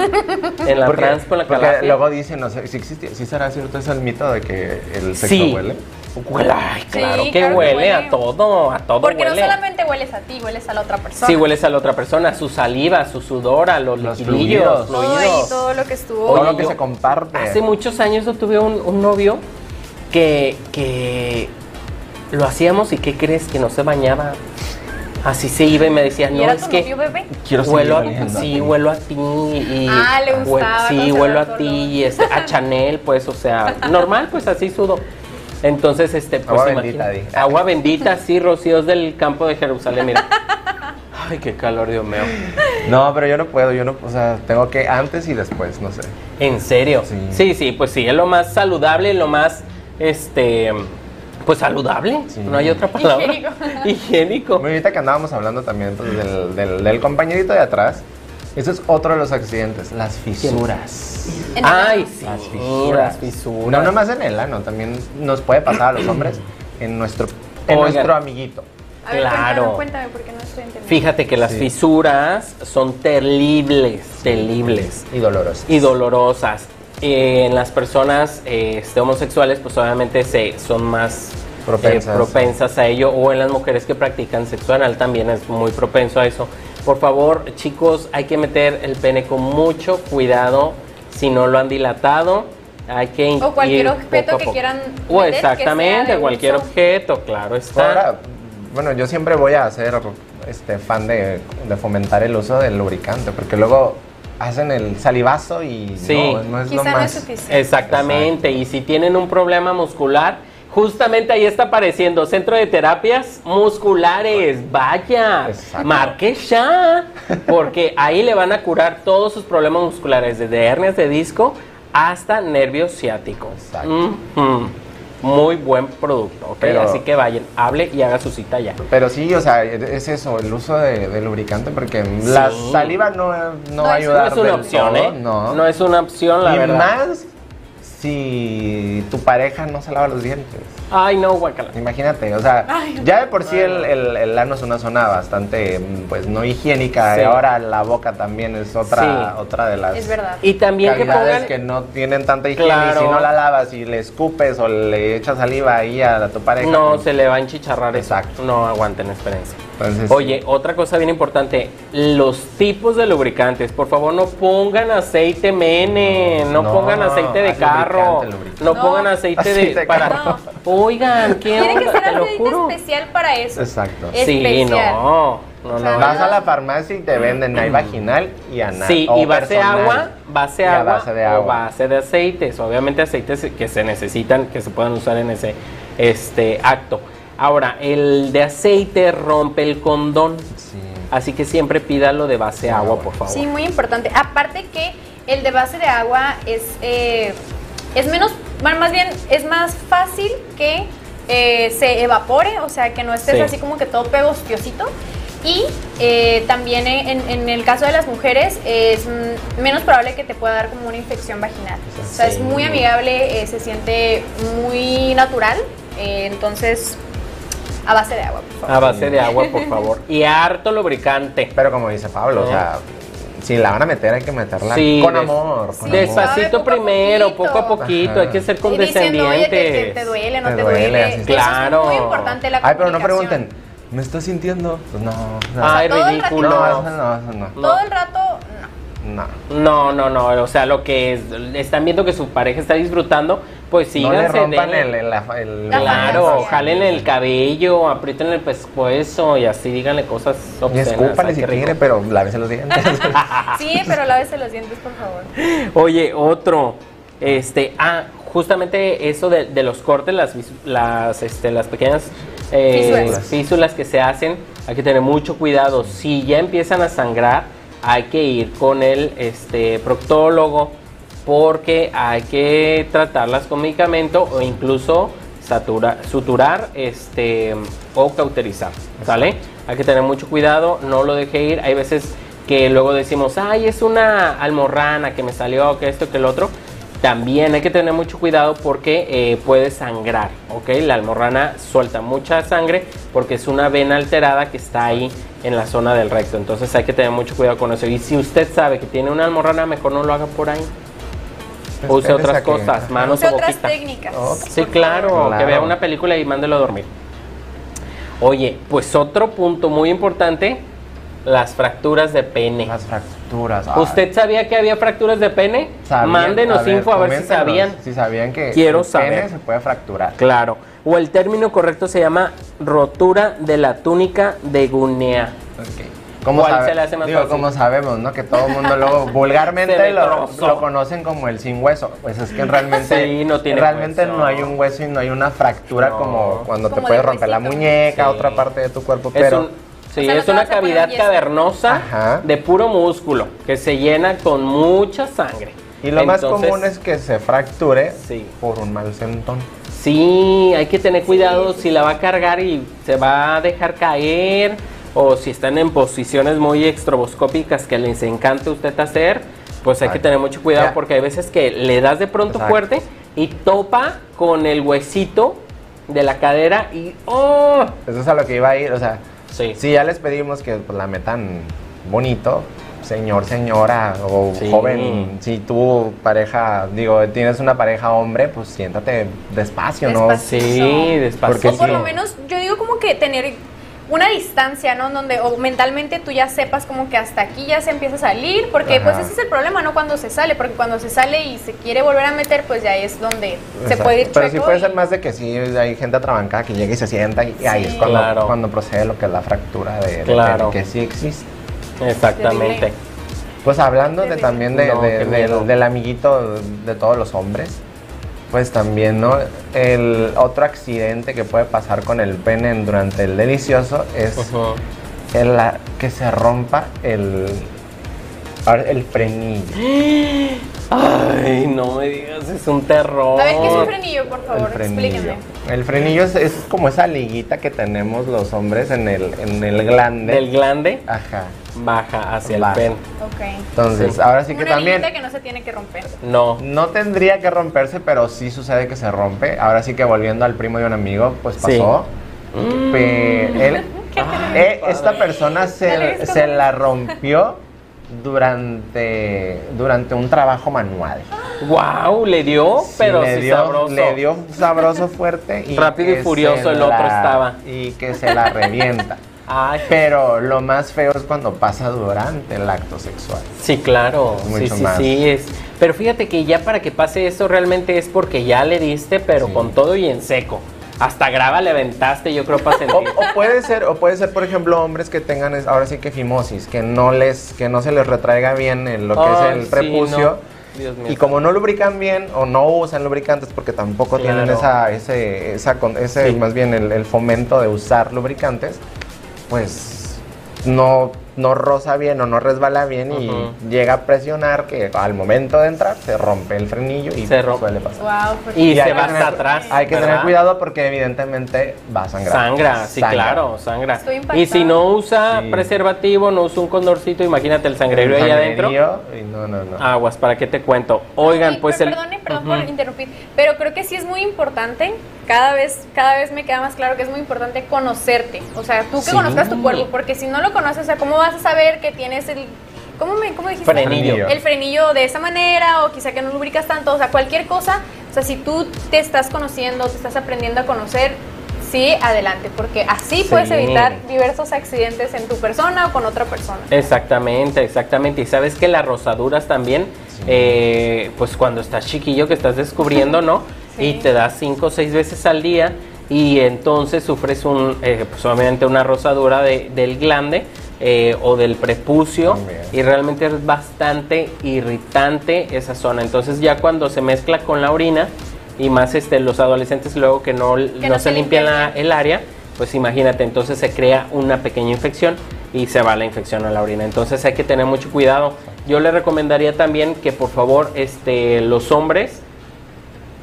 en la Porque, trans con la porque calafia. luego dicen, no sé, si existe, si será cierto ese el mito de que el sexo Sí. huele. Huele, ay, claro Sí, que claro que huele, huele. a todo, a todo Porque huele. no solamente hueles a ti, hueles a la otra persona. Sí, hueles a la otra persona, a su saliva, a su sudor, a los, Los liquidillos, fluidos. Todo fluidos. ahí, todo lo que estuvo. Todo Oye, lo que yo- se comparte. Hace muchos años yo tuve un, un novio que, que lo hacíamos y ¿qué crees? Que no se bañaba. Así se iba y me decía, ¿Y no, es que novio bebé? Quiero huelo a, sí, ti". huelo a ti y Ah, le gustaba sí, huelo a ti y este, a Chanel, pues, o sea, normal, pues así sudo. Entonces, este, pues Agua imagina- bendita, di. Agua bendita, sí, rocíos del campo de Jerusalén, mira. Ay, qué calor, Dios mío. No, pero yo no puedo, yo no, o sea, tengo que antes y después, no sé. ¿En serio? Sí. Sí, sí, pues sí, es lo más saludable, lo más, este, pues saludable, Sí. no hay otra palabra. Higiénico. Higiénico. Ahorita que andábamos hablando también pues, del, del- del compañerito de atrás, eso es otro de los accidentes, las fisuras. Ay, sí, Las las fisuras. fisuras. No nomás en el ano, también nos puede pasar a los hombres en nuestro, en Oigan. nuestro amiguito. A ver, Claro. cuéntame, cuéntame, porque no estoy entendiendo. Fíjate que las Sí. fisuras son terribles, terribles Y doloroso. y dolorosas. Eh, en las personas eh, este, homosexuales, pues obviamente se, son más eh, Propensas. propensas a ello, o en las mujeres que practican sexo anal también es muy propenso a eso. Por favor, chicos, hay que meter el pene con mucho cuidado si no lo han dilatado. Hay que O cualquier objeto que quieran O meter, que exactamente, de cualquier uso. objeto, claro está. Ahora, bueno, yo siempre voy a ser este, fan de, de fomentar el uso del lubricante, porque luego hacen el salivazo y Sí. no, no es Quizá lo no es más... suficiente. Exactamente, y si tienen un problema muscular, justamente ahí está apareciendo Centro de Terapias Musculares. Vaya, Exacto. marque ya, porque ahí le van a curar todos sus problemas musculares, desde hernias de disco hasta nervios ciáticos. Exacto. Muy buen producto, ¿ok? Pero- Así que vayan, hable y haga su cita ya. Pero sí, o sea, es eso, el uso de, de lubricante, porque la Sí. saliva no, no, No va a es- No ayudar es una del opción, todo, ¿eh? No. No es una opción, la y verdad. más si tu pareja no se lava los dientes. Ay, no, guacala. Imagínate, o sea, Ay, ya de por sí el, el- el ano es una zona bastante, pues, no higiénica, Sí. y ahora la boca también es otra, Sí. otra de las Es verdad. Y también que pongan... que no tienen tanta higiene, Claro. y si no la lavas y le escupes o le echas saliva ahí a, tu pareja. No, pues, se le va a enchicharrar eso. Exacto. No aguanten experiencia. entonces, Oye, otra cosa bien importante, los tipos de lubricantes. Por favor, no pongan aceite mene, no, No, pongan aceite de carro, lubricante, lubricante. no, No. pongan aceite, Aceite de de para. Oigan, ¿qué Tiene que ser juro. especial para eso. Exacto. Sí, Especial. no, no, O sea, no. Vas a la farmacia y te venden hay vaginal y anal. Sí, o y base personal. agua, base agua base de o agua. base de aceites. Obviamente aceites que se necesitan, que se puedan usar en ese este acto. Ahora, el de aceite rompe el condón. Sí. Así que siempre pídalo de base agua, por favor. Sí, muy importante. Aparte que el de base de agua es, eh, es menos, bueno, más bien es más fácil que eh, se evapore, o sea, que no estés Sí. así como que todo pegostiosito. Y eh, también en, en el caso de las mujeres es mm, menos probable que te pueda dar como una infección vaginal. O sea, es muy amigable, eh, se siente muy natural. eh, entonces, a base de agua, por favor. A base de agua, por favor. Y harto lubricante. Pero como dice Pablo, o sea, si la van a meter hay que meterla Sí, con amor. Con amor. Despacito primero, poco a poquito. Ajá. Hay que ser Y diciendo, oye, te, condescendientes. duele, no Te te, duele, duele. así. Eso Claro. es muy importante la Ay, pero no pregunten, ¿me estás sintiendo? Pues no. no. Ay, todo el ridículo. no, no, eso no. Todo el rato, no. No. No, no, no. O sea, lo que es- están viendo que su pareja está disfrutando, pues No síganse. le rompan el, el, el- La Claro, jalen el cabello, aprieten el pescuezo y así díganle cosas Y obscenas. escúpale Ay, si quiere, pero lávese los dientes. Sí, pero lávese los dientes, por favor. Oye, otro, este, ah, justamente eso de, de los cortes, las, las, este, las pequeñas eh, físulas que se hacen, hay que tener mucho cuidado. Si ya empiezan a sangrar, hay que ir con el este, proctólogo porque hay que tratarlas con medicamento o incluso satura- suturar este, o cauterizar, ¿sale? Hay que tener mucho cuidado, no lo deje ir. Hay veces que luego decimos, ay, es una almorrana que me salió, que esto, que el otro. También hay que tener mucho cuidado porque eh, puede sangrar, ¿ok? La almorrana suelta mucha sangre porque es una vena alterada que está ahí en la zona del recto. Entonces hay que tener mucho cuidado con eso. Y si usted sabe que tiene una almorrana, mejor no lo haga por ahí. O use otras cosas, manos Use o otras boquita. técnicas. Ok. Sí, claro, que vea una película y mándelo a dormir. Oye, pues otro punto muy importante, las fracturas de pene. Las fracturas. ay. ¿Usted sabía que había fracturas de pene? ¿Sabían? Mándenos info a ver si sabían. Si sabían que Quiero el pene saber. se puede fracturar. Claro. O el término correcto se llama rotura de la túnica de Gunea. Ok. ¿Cómo ¿Cuál sabe- se le hace más digo, fácil? como sabemos, ¿no? Que todo el mundo luego vulgarmente me lo, lo conocen como el sin hueso. Pues es que realmente, Sí, no tiene realmente hueso. no hay un hueso y no hay una fractura No. como cuando te Como puede de romper la muñeca, Sí. otra parte de tu cuerpo, Es, pero un- sí, O sea, no es una cavidad cavernosa Ajá. de puro músculo que se llena con mucha sangre. y lo más común es que se fracture Sí. por un mal sentón. Sí, hay que tener cuidado si la va a cargar y se va a dejar caer o si están en posiciones muy extroboscópicas que les encanta usted hacer, pues hay que tener mucho cuidado porque hay veces que le das de pronto Exacto. fuerte y topa con el huesito de la cadera y ¡oh! Eso es a lo que iba a ir, o sea, Sí. si ya les pedimos que pues, la metan bonito, señor, señora o Sí. joven, si tu pareja, digo, tienes una pareja hombre, pues siéntate despacio, ¿no? Despacio. Sí, despacio. Porque O por sí. lo menos, yo digo como que tener una distancia, ¿no? Donde o mentalmente tú ya sepas como que hasta aquí ya se empieza a salir, porque Ajá. pues ese es el problema, ¿no? Cuando se sale, porque cuando se sale y se quiere volver a meter, pues ya es donde se puede ir Pero sí puede y- ser más de que sí hay gente atrabancada que llega y se sienta y ahí es cuando, Claro. cuando procede lo que es la fractura de, de Claro. que sí existe. Exactamente. Pues hablando de también de, No, de- qué del- miedo. del amiguito de todos los hombres, pues también, ¿no? El otro accidente que puede pasar con el pene en- durante el delicioso es el, la- que se rompa el, ahora, el frenillo. Ay, no es un terror. A ver, ¿qué es un frenillo, por favor? el frenillo. Explíquenme. El frenillo es, es como esa liguita que tenemos los hombres en el, en el glande. Del glande Ajá. baja hacia Baja. el pen. Ok. Entonces, Sí. ahora sí Como que una también que no se tiene que romper. No. no tendría que romperse, pero sí sucede que se rompe. Ahora sí que volviendo al primo de un amigo, pues Sí. pasó. Mm. Pe- él- eh, esta persona se, se la rompió durante, durante un trabajo manual. Wow, le dio, Sí, pero le sí dio, sabroso. le dio sabroso fuerte y Rápido y furioso el otro estaba. y que se la revienta. Ay, Pero lo más feo es cuando pasa durante el acto sexual. sí, claro. Es Sí, mucho sí, más. sí. Es. Pero fíjate que ya para que pase eso realmente es porque ya le diste, pero Sí. con todo y en seco. Hasta grava le aventaste, yo creo, para O, sentir. o puede ser, o puede ser, por ejemplo, hombres que tengan es- ahora sí que fimosis, que no les, que no se les retraiga bien el- lo que es el sí, prepucio. no. Dios mío. Y como no lubrican bien o no usan lubricantes porque tampoco tienen esa, ese, esa, con- ese Sí. más bien el, el fomento de usar lubricantes, pues no, no roza bien o no resbala bien y llega a presionar que al momento de entrar se rompe el frenillo y Se rompe. suele pasar. Wow, porque- Y Y se va hasta atrás. Hay que tener cuidado porque evidentemente va a sangrar. Sangra, sí, Sangra. claro, sangra. Estoy. Y si no usa Sí. preservativo, no usa un condorcito, imagínate el sangrerío El ahí adentro. no, no, no. Aguas, ¿para qué te cuento? Oigan, Sí, pues el. Perdone, perdón Ujú. por interrumpir, pero creo que sí es muy importante, cada vez, cada vez me queda más claro que es muy importante conocerte, o sea, tú que Sí. conozcas tu cuerpo, porque si no lo conoces, o sea, ¿cómo vas a saber que tienes el, ¿cómo, me, cómo dijiste? Frenillo. El frenillo de esa manera, o quizá que no lubricas tanto, o sea, cualquier cosa, o sea, si tú te estás conociendo, te estás aprendiendo a conocer, sí, adelante, porque así Sí. puedes evitar diversos accidentes en tu persona o con otra persona. Exactamente, exactamente. Y sabes que las rosaduras también, eh, pues cuando estás chiquillo que estás descubriendo, ¿no? Sí. Y te das cinco o seis veces al día y entonces sufres un, eh, pues obviamente una rosadura de- del glande eh, o del prepucio y realmente es bastante irritante esa zona. Entonces ya cuando se mezcla con la orina y más este los adolescentes luego que no, no, no se se limpian limpian la- el área, pues imagínate, entonces se crea una pequeña infección y se va la infección a la orina. Entonces hay que tener mucho cuidado. yo le recomendaría también que por favor este, los hombres,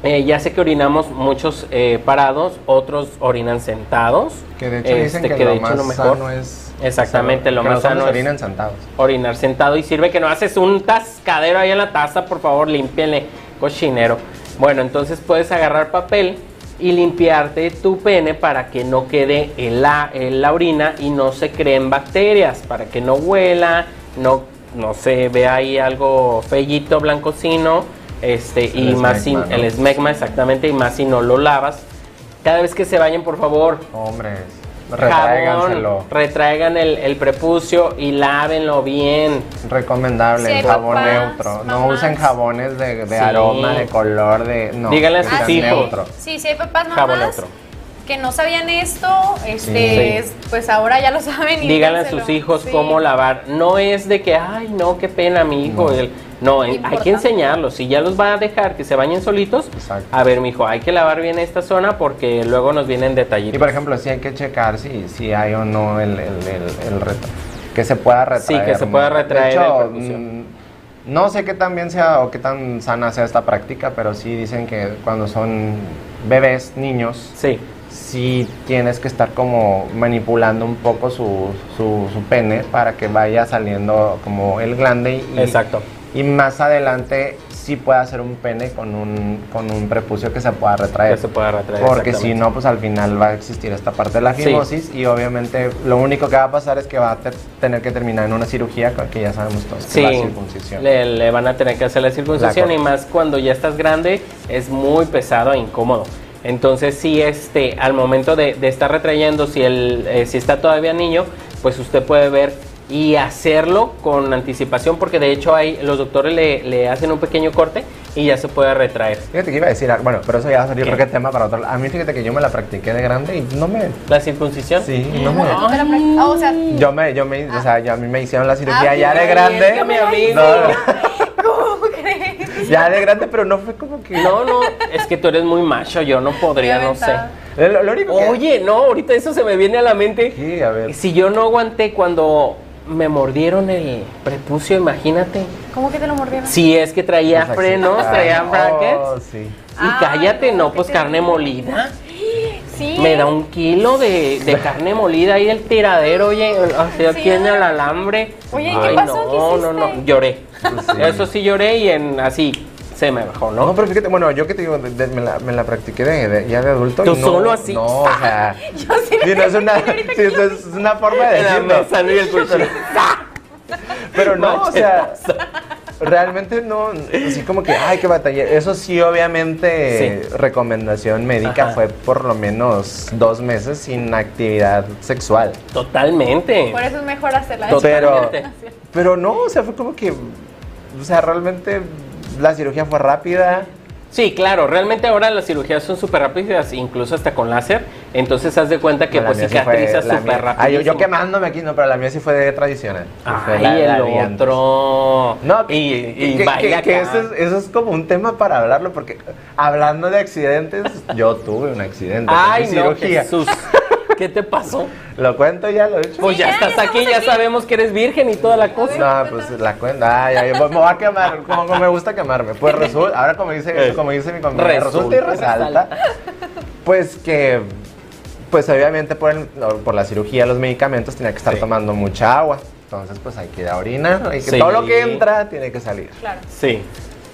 eh, ya sé que orinamos muchos eh, parados, otros orinan sentados. Que de hecho dicen este, que, que lo de hecho más lo mejor- sano es... Exactamente, lo más sano es- orinan sentados. orinar sentado y sirve que no haces un tascadero ahí en la taza, por favor, límpienle, cochinero. Bueno, entonces puedes agarrar papel y limpiarte tu pene para que no quede en la, en la orina y no se creen bacterias, para que no huela, no, no se vea ahí algo fellito, blancocino, este, y más ¿no? el esmegma exactamente, y más si no lo lavas. Cada vez que se bañen, por favor, Hombres, jabón, retraigan el, el prepucio y lávenlo bien. Recomendable, Sí, hay el jabón papás, neutro. No usen jabones de, de Sí. aroma, de color, de. No, Díganle a sus hijos. neutro. Sí, sí hay papás Jabón mamás neutro. Que no sabían esto, este, Sí. pues ahora ya lo saben. y Díganle a sus hijos Sí. cómo lavar. No es de que, ay, no, qué pena mi hijo. No. El- No, en- hay que enseñarlos. Si ya los va a dejar que se bañen solitos, Exacto. a ver, mi hijo, hay que lavar bien esta zona porque luego nos vienen Y detallitos. por ejemplo, sí hay que checar si, si hay o no el, el, el, el retro- Que se pueda retraer. Sí, que se pueda retraer De hecho, mm, no sé qué tan bien sea o qué tan sana sea esta práctica, pero sí dicen que cuando son bebés, niños, Sí, sí tienes que estar como manipulando un poco su, su, su pene para que vaya saliendo como el glande y, exacto. y más adelante sí pueda hacer un pene con un, con un prepucio que se pueda retraer. Que se pueda retraer. Porque si no, pues al final va a existir esta parte de la Sí. fimosis y obviamente lo único que va a pasar es que va a te- tener que terminar en una cirugía que ya sabemos todos, Sí, la circuncisión. le, le van a tener que hacer la circuncisión La y más cuando ya estás grande es muy pesado e incómodo. Entonces sí, este, al momento de, de estar retrayendo, si, el, eh, si está todavía niño, pues usted puede ver y hacerlo con anticipación porque de hecho hay, los doctores le, le hacen un pequeño corte y ya se puede retraer. Fíjate que iba a decir, ah, bueno, pero eso ya va a salir otro tema para otro. A mí fíjate que yo me la practiqué de grande y no me... ¿La circuncisión? Sí, no me... ¿Tú te la prac- ah, o sea, Yo me, yo me, o sea, yo- a mí me hicieron la cirugía Ah, ya de grande. amigo. No, no. Ya de grande, pero no fue como que. No, no, es que tú eres muy macho, yo no podría, no sé. Lo, lo único que. Oye, no, ahorita eso se me viene a la mente. Sí, a ver. Si yo no aguanté cuando me mordieron el prepucio, imagínate. ¿Cómo que te lo mordieron? Si es que traía Pues, frenos, traía Oh, brackets. sí. Y Ay, cállate, no, pues carne molida. Sí. Me da un kilo de, de carne molida ahí el tiradero, oye, así aquí en el alambre. Oye, ¿qué Ay, pasó? No, ¿Qué no, no, lloré. Sí. Eso sí lloré y en así se me bajó, ¿no? No, pero fíjate, bueno, yo que te digo, de- de- me, la, me la practiqué de, de- ya de adulto. y ¿Tú no- solo así? No, o sea. Yo sí me sí, no es una, sí, es una forma de la decirlo. y el cuchillo. Pero no, o sea. Realmente no, así como que, ay, qué batalla. Eso sí, obviamente, Sí. recomendación médica Ajá. fue por lo menos dos meses sin actividad sexual. Totalmente. Por eso es mejor hacerla. Pero, Totalmente. pero no, o sea, fue como que, o sea, realmente la cirugía fue rápida. Sí, claro, realmente ahora las cirugías son súper rápidas, incluso hasta con láser. Entonces haz de cuenta que La pues cicatriza la súper rápido. Yo, yo quemándome aquí, no, pero la mía sí fue de tradicional. Ay, la- la el antes. otro. No, y, y que, baila que- eso, es, eso es como un tema para hablarlo, porque hablando de accidentes, yo tuve un accidente. Ay, no, cirugía. Jesús. ¿Qué te pasó? ¿Lo cuento ya? ¿Lo he dicho? Pues ya ya, estás ya aquí, ya aquí. sabemos que eres virgen y toda la cosa. No, pues la cuenta. Ay, ay, me voy a quemar, como, como me gusta quemarme. Pues resulta, ahora como dice, como dice mi compañero, resulta y Resulta y resalta, pues que, pues obviamente por, el- por la cirugía, los medicamentos, tenía que estar Sí. tomando mucha agua. Entonces, pues hay que ir a orinar, hay que, Sí. todo lo que entra tiene que salir. Claro. Sí.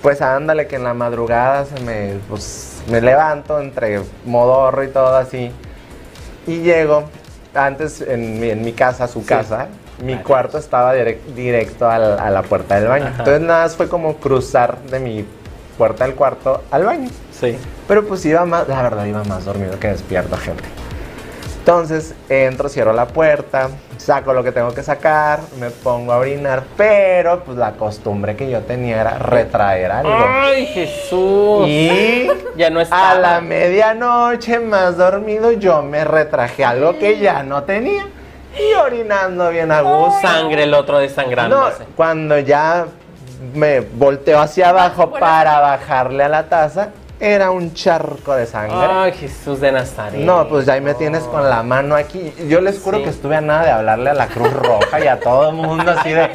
Pues ándale que en la madrugada se me, pues, me levanto entre modorro y todo así. Y llego, antes en mi, en mi casa, su Sí. casa, mi Vale. cuarto estaba direc- directo al- a la puerta del baño. Ajá. Entonces nada más fue como cruzar de mi puerta del cuarto al baño. Sí. Pero pues iba más, la verdad iba más dormido que despierto, gente. Entonces entro, cierro la puerta, saco lo que tengo que sacar, me pongo a orinar, pero pues la costumbre que yo tenía era retraer algo. Ay, Jesús. Y Ya no está. a la medianoche, más dormido, yo me retraje algo que ya no tenía y orinando bien a gusto. Sangre, el otro No, desangrándose. cuando ya me volteo hacia abajo para bajarle a la taza, era un charco de sangre. Ay, Jesús de Nazaret. No, pues ya ahí me tienes con la mano aquí. Yo les juro Sí. que estuve a nada de hablarle a la Cruz Roja y a todo el mundo así de...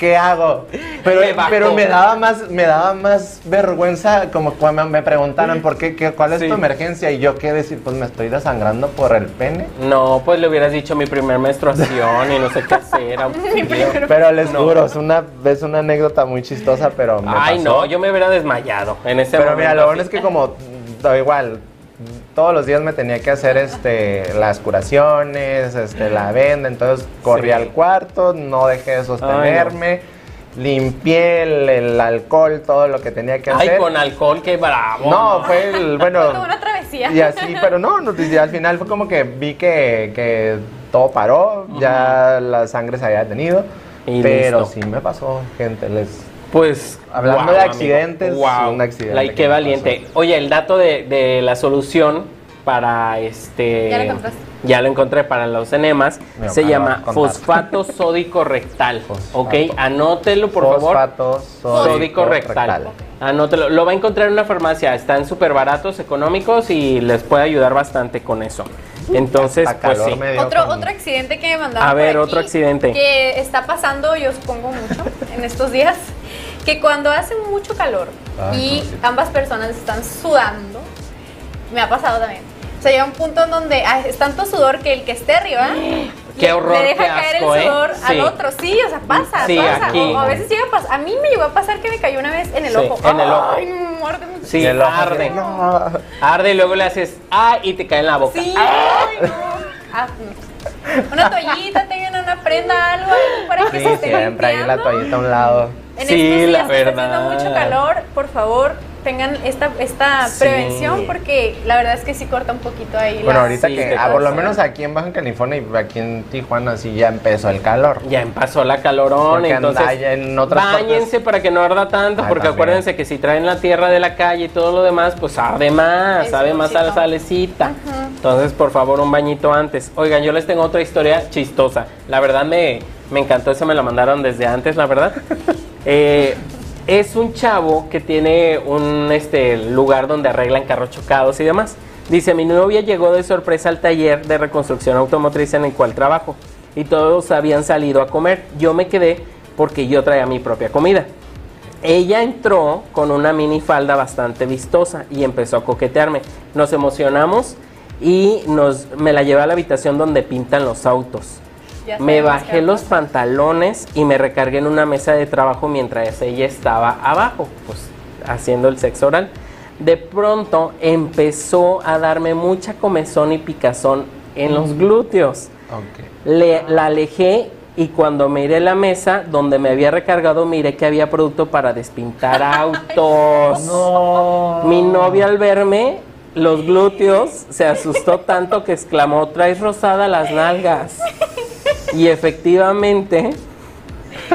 ¿qué hago? Pero, pero me daba más, me daba más vergüenza como cuando me preguntaran por qué, qué cuál es Sí. tu emergencia y yo qué decir, pues me estoy desangrando por el pene. No, pues le hubieras dicho mi primer menstruación y no sé qué hacer. Pero les No. juro, es una, es una anécdota muy chistosa, pero me Ay, pasó. no, yo me hubiera desmayado en ese Pero momento. mira, lo bueno es que como da igual, todos los días me tenía que hacer este las curaciones, este la venda, entonces corrí Sí. al cuarto, no dejé de sostenerme, limpié el, el alcohol, todo lo que tenía que Ay, hacer. con alcohol, qué bravo. No, fue el, bueno, Fue una travesía. y así, pero no, no, y al final fue como que vi que, que todo paró, ya la sangre se había detenido, Y pero listo. sí me pasó, gente, les Pues. Hablando de amigo, accidentes, guau. un accidente Like, qué valiente. Oye, el dato de, de la solución para este. Ya lo encontraste. Ya lo encontré para los enemas. Se llama fosfato sódico rectal. Fosfato. Ok, anótelo por favor. Fosfato Sódico rectal. Anótelo. Lo va a encontrar en una farmacia. Están súper baratos, económicos y les puede ayudar bastante con eso. Entonces, Hasta pues sí. Otro, con- otro accidente que me mandaron. A por ver, aquí, otro accidente. Que está pasando, yo supongo mucho, en estos días. Que cuando hace mucho calor Ay, y no, sí. ambas personas están sudando, me ha pasado también. O sea, llega un punto en donde hay es tanto sudor que el que esté arriba Qué le- horror, le deja qué caer asco, el ¿eh? sudor Sí. al otro. Sí, o sea, pasa, Sí, pasa. aquí. O, a veces llega a pasar. A mí me llegó a pasar que me cayó una vez en el Sí, ojo. en el ojo. Ay, me muerde mucho. Sí, el ojo arde. de, "No". Arde y luego le haces ah y te cae en la boca. Sí, ay, no. Ah, no. Una toallita, tengan una prenda, algo para que se esté siempre ahí la toallita a un lado. En Sí, estos días la que está verdad. haciendo mucho calor, por favor, tengan esta, esta Sí. prevención porque la verdad es que sí corta un poquito ahí. Bueno, ahorita sí, que, ah, por lo menos aquí en Baja California y aquí en Tijuana sí ya empezó el calor. Ya empezó la calorón, Porque entonces en otras bañense partes. para que no arda tanto, porque también. acuérdense que si traen la tierra de la calle y todo lo demás, pues arde más, El sabe más a la salecita. Ujú. Entonces, por favor, un bañito antes. Oigan, yo les tengo otra historia chistosa. La verdad me, me encantó, eso me la mandaron desde antes, la verdad. Eh, es un chavo que tiene un este, lugar donde arreglan carros chocados y demás. Dice, mi novia llegó de sorpresa al taller de reconstrucción automotriz en el cual trabajo y todos habían salido a comer. Yo me quedé porque yo traía mi propia comida. Ella entró con una minifalda bastante vistosa y empezó a coquetearme. Nos emocionamos y nos, me la llevé a la habitación donde pintan los autos. Ya Me bajé los pantalones y me recargué en una mesa de trabajo mientras ella estaba abajo, pues haciendo el sexo oral. De pronto empezó a darme mucha comezón y picazón en los glúteos. Ok. Le, la alejé y cuando miré la mesa donde me había recargado, miré que había producto para despintar autos. No. Mi novia al verme los glúteos se asustó tanto que exclamó, traes rosada las nalgas. Y efectivamente,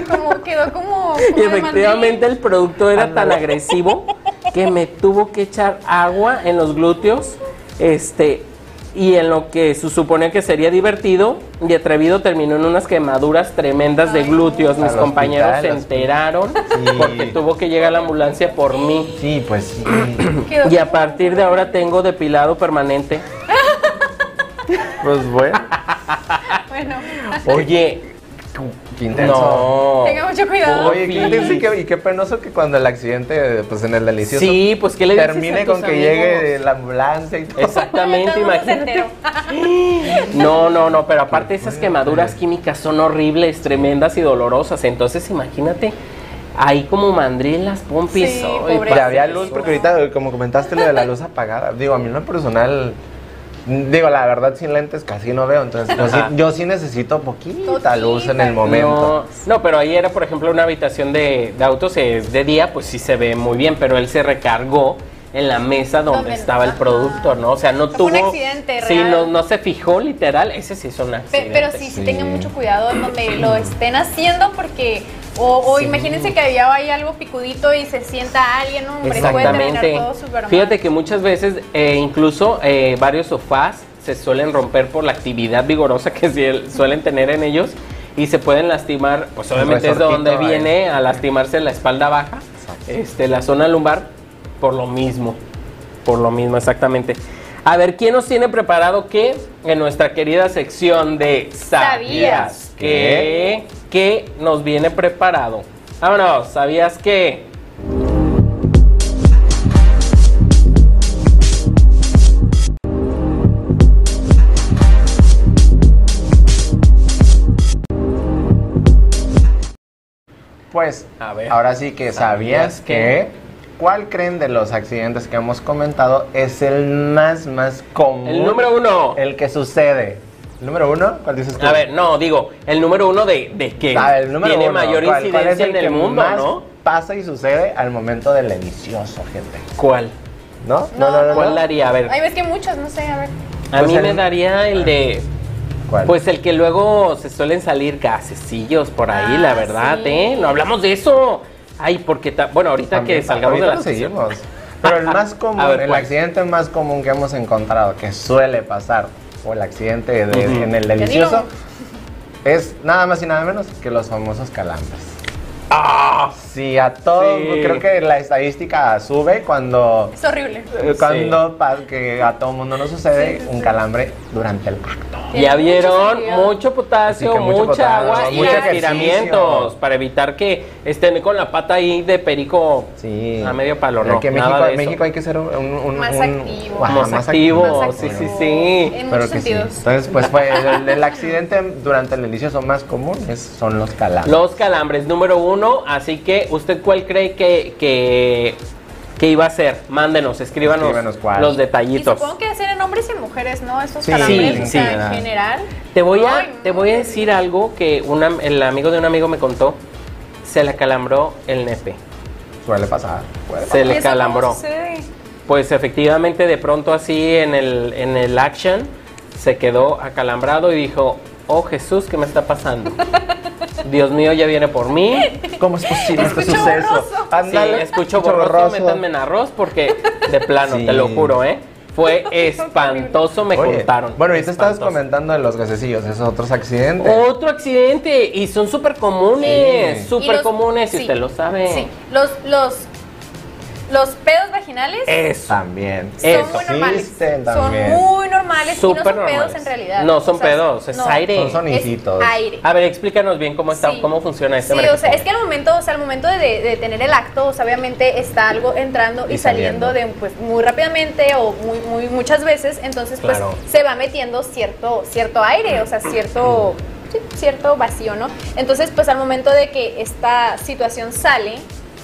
Como quedó como. y como efectivamente el producto era tan Ándale. agresivo que me tuvo que echar agua en los glúteos. Este, y en lo que se suponía que sería divertido y atrevido terminó en unas quemaduras tremendas de glúteos. Mis compañeros hospital, se enteraron Sí. porque tuvo que llegar la ambulancia por mí. Sí, pues sí. Y a partir de ahora tengo depilado permanente. pues bueno. Bueno, Oye, Qué intenso. no. tenga mucho cuidado. Oye, qué intenso y qué, y qué penoso que cuando el accidente, pues en el delicioso, Sí, pues que le dices termine a tus con que amigos? llegue la ambulancia y todo. Exactamente, imagínate. No, no, no, pero aparte esas quemaduras químicas son horribles, tremendas y dolorosas. Entonces imagínate, ahí como mandril las pompis. Sí. Y había luz, porque ahorita, como comentaste, lo de la luz apagada. Digo, a mí en lo personal, digo, la verdad, sin lentes casi no veo. Entonces, yo sí, Ajá. yo sí necesito poquita Poquita. luz en el momento. No, no, pero ahí era, por ejemplo, una habitación de, de autos es de día, pues sí se ve muy bien, pero él se recargó en la mesa donde estaba el producto, ¿no? O sea, no Fue tuvo... un accidente Sí, real. no, no se fijó literal, ese sí es un Pe- accidente. Pero sí, sí, Sí. tengan mucho cuidado en donde lo estén haciendo porque o, o imagínense que había ahí algo picudito y se sienta alguien, hombre, puede terminar Exactamente. todo súper mal. Fíjate que muchas veces, eh, incluso eh, varios sofás se suelen romper por la actividad vigorosa que suelen tener en ellos y se pueden lastimar, pues Un obviamente es de donde viene a lastimarse la espalda baja, este, la zona lumbar, por lo mismo, por lo mismo, exactamente. A ver, ¿quién nos tiene preparado qué en nuestra querida sección de ¿Sabías? ¿Sabías que, que nos viene preparado. Vámonos, ¿sabías que? Pues, A ver. ahora sí que ¿Sabías sabías que? que... ¿Cuál creen de los accidentes que hemos comentado es el más, más común? El número uno. El que sucede. ¿El número uno? ¿Cuál dices tú? A ver, no, digo, el número uno de, de que Ah, el número tiene uno. mayor ¿Cuál- cuál incidencia es el en el que mundo, más ¿no? pasa y sucede al momento del delicioso, gente. ¿Cuál? ¿No? No, no, ¿Cuál no. daría? A ver, Ay, ves que muchos, no sé, a ver. a Pues mí el- me daría el de... ¿Cuál? Pues el que luego se suelen salir gasecillos por ahí, Ah, la verdad, sí. ¿eh? No hablamos de eso. Ay, porque... ta- Bueno, ahorita También, que salgamos ahorita de la seguimos. Pero el más común, ver, el ¿cuál? accidente más común que hemos encontrado, que suele pasar, o el accidente de- en el delicioso, es nada más y nada menos que los famosos calambres. ¡Ah! Sí, a todos, Sí. creo que la estadística sube cuando, Es horrible. eh, cuando pa- que a todo mundo nos sucede un calambre durante el acto. Ya vieron, mucho potasio, mucho mucha potasio, agua y mucho estiramientos para evitar que estén con la pata ahí de perico Sí. a medio palo, no, que nada México, de eso. México hay que ser un, un- Más un- activo. ajá, Más activo, Más sí, activo. sí, sí. En Pero muchos que. Entonces, pues fue el, el accidente durante el delicioso más común es, son los calambres. Los calambres, número uno. Así que, ¿usted cuál cree que, que, que iba a ser? Mándenos, escríbanos, Escríbanos cuál. los Y detallitos. supongo que ser en hombres y mujeres, ¿no? Estos Sí, calambres, sí, o sea, sí. en general. Te voy a, Ay, te voy a decir algo que una- el amigo de un amigo me contó. Se le calambró el nepe. Suele pasar. puede Se pasar. le ¿Y eso cómo calambró. Pues efectivamente, de pronto así en el, en el action, se quedó acalambrado y dijo, oh Jesús, ¿qué me está pasando? Dios mío, ya viene por mí. ¿Cómo es posible este Escucho suceso? borroso. Sí, escucho borroso, métanme en arroz porque de plano, Sí. te lo juro, ¿eh? Fue espantoso, me Oye, contaron. Bueno, ahorita estabas Espantoso. comentando de los gasecillos, esos otros accidentes. Otro accidente y son súper comunes. Y súper comunes, si sí, usted lo sabe. Sí, los, los, los pedos vaginales Eso. También. son eso. muy normales. Existen Son muy normales y no son pedos normales. en realidad. No O son sea, pedos, es no, aire. Son. Es aire. A ver, explícanos bien cómo está, Sí. cómo funciona este Sí, o sea, es que al momento, o sea, al momento de, de tener el acto, o sea, obviamente está algo entrando y, Y saliendo, saliendo. de pues muy rápidamente o muy muy muchas veces, entonces pues Claro. se va metiendo cierto cierto aire, o sea, cierto sí, cierto vacío, ¿no? Entonces, pues al momento de que esta situación sale,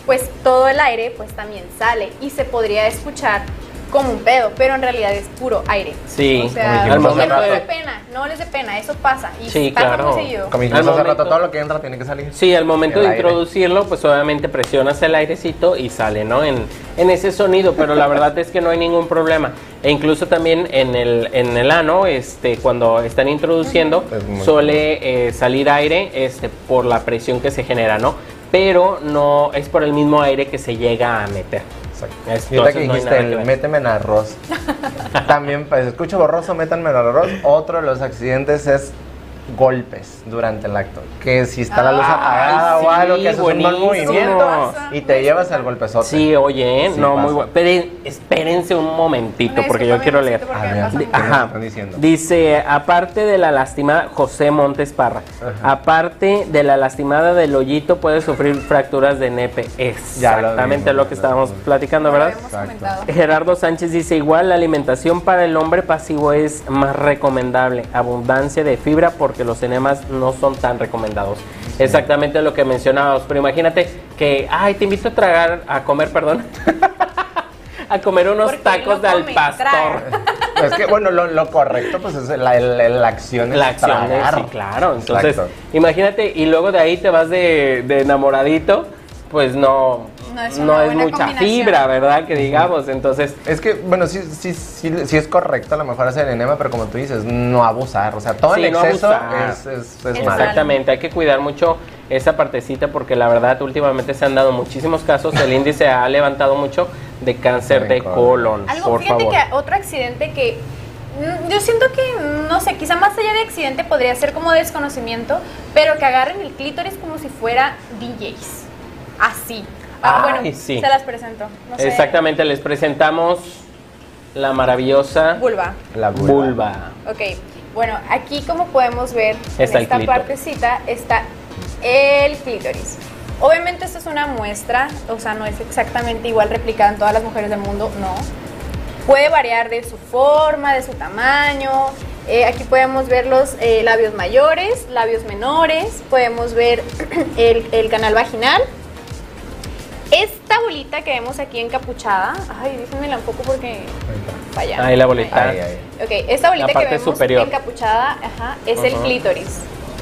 pues todo el aire pues también sale y se podría escuchar como un pedo, pero en realidad es puro aire. Sí, o sea, al momento no les de- dé pena, no les dé pena, eso pasa y Sí, pasa claro. muy seguido. Como Al hace rato, momento- todo lo que entra tiene que salir. Sí, al momento El de aire. introducirlo, pues obviamente presionas el airecito y sale, ¿no? En, en ese sonido, pero la verdad es que no hay ningún problema. E incluso también en el, en el ano, este, cuando están introduciendo, Es suele eh, salir aire este, por la presión que se genera, ¿no? Pero no es por el mismo aire que se llega a meter. Exacto. Y ahorita que no dijiste, que el méteme en arroz. También, pues, escucho borroso, métanme en arroz. Otro de los accidentes es golpes durante el acto. Que si está la luz apagada sí, o algo, que haces un mal buenísimo. movimiento y te llevas el golpezote. Sí, oye. Sí, no, pasa. muy bueno. Pero espérense un momentito, porque yo quiero leer. amorcito, A porque ver, pasa ¿qué mucho. nos Ajá. están diciendo? Dice, aparte de la lastimada, José Montes Parra, Ajá. aparte de la lastimada del hoyito, puede sufrir fracturas de nepe. Ya lo Exactamente vimos, lo que lo estábamos platicando, ¿verdad? Exacto. Gerardo Sánchez dice, igual la alimentación para el hombre pasivo es más recomendable, abundancia de fibra porque los enemas no son tan recomendados. Exactamente lo que mencionábamos, pero imagínate que, ay, te invito a tragar, a comer, perdón, a comer unos Porque tacos no de al come, pastor. Es que, bueno, lo, lo correcto, pues, es la, la- la acción es La acción es, tragar. sí, claro. Entonces, Exacto. imagínate, y luego de ahí te vas de, de enamoradito, pues no, No es no mucha fibra, ¿verdad? Que digamos, entonces, Es que, bueno, sí, sí, sí, sí es correcto a lo mejor hacer enema, pero como tú dices, no abusar. O sea, todo Sí, el exceso es, es, es Es malo. exactamente, hay que cuidar mucho esa partecita porque la verdad últimamente se han dado muchísimos casos, el índice ha levantado mucho de cáncer De colon, Algo, por fíjate favor. que otro accidente que mm, yo siento que, no sé, quizá más allá de accidente podría ser como desconocimiento, pero que agarren el clítoris como si fuera DJs. Así. Ah, Ay, bueno, sí. se las presento. No sé. Exactamente, les presentamos la maravillosa Vulva. La vulva. vulva. Ok. Bueno, aquí como podemos ver, Está en esta partecita está el clítoris. Obviamente esto es una muestra, o sea, no es exactamente igual replicada en todas las mujeres del mundo, no. Puede variar de su forma, de su tamaño. Eh, aquí podemos ver los eh, labios mayores, labios menores, podemos ver el, el canal vaginal. Esta bolita que vemos aquí encapuchada, ay, déjenme la enfoco porque vaya. Ahí la bolita. Ahí, ahí. Ok, esta bolita La que vemos superior. encapuchada ajá, es el clítoris.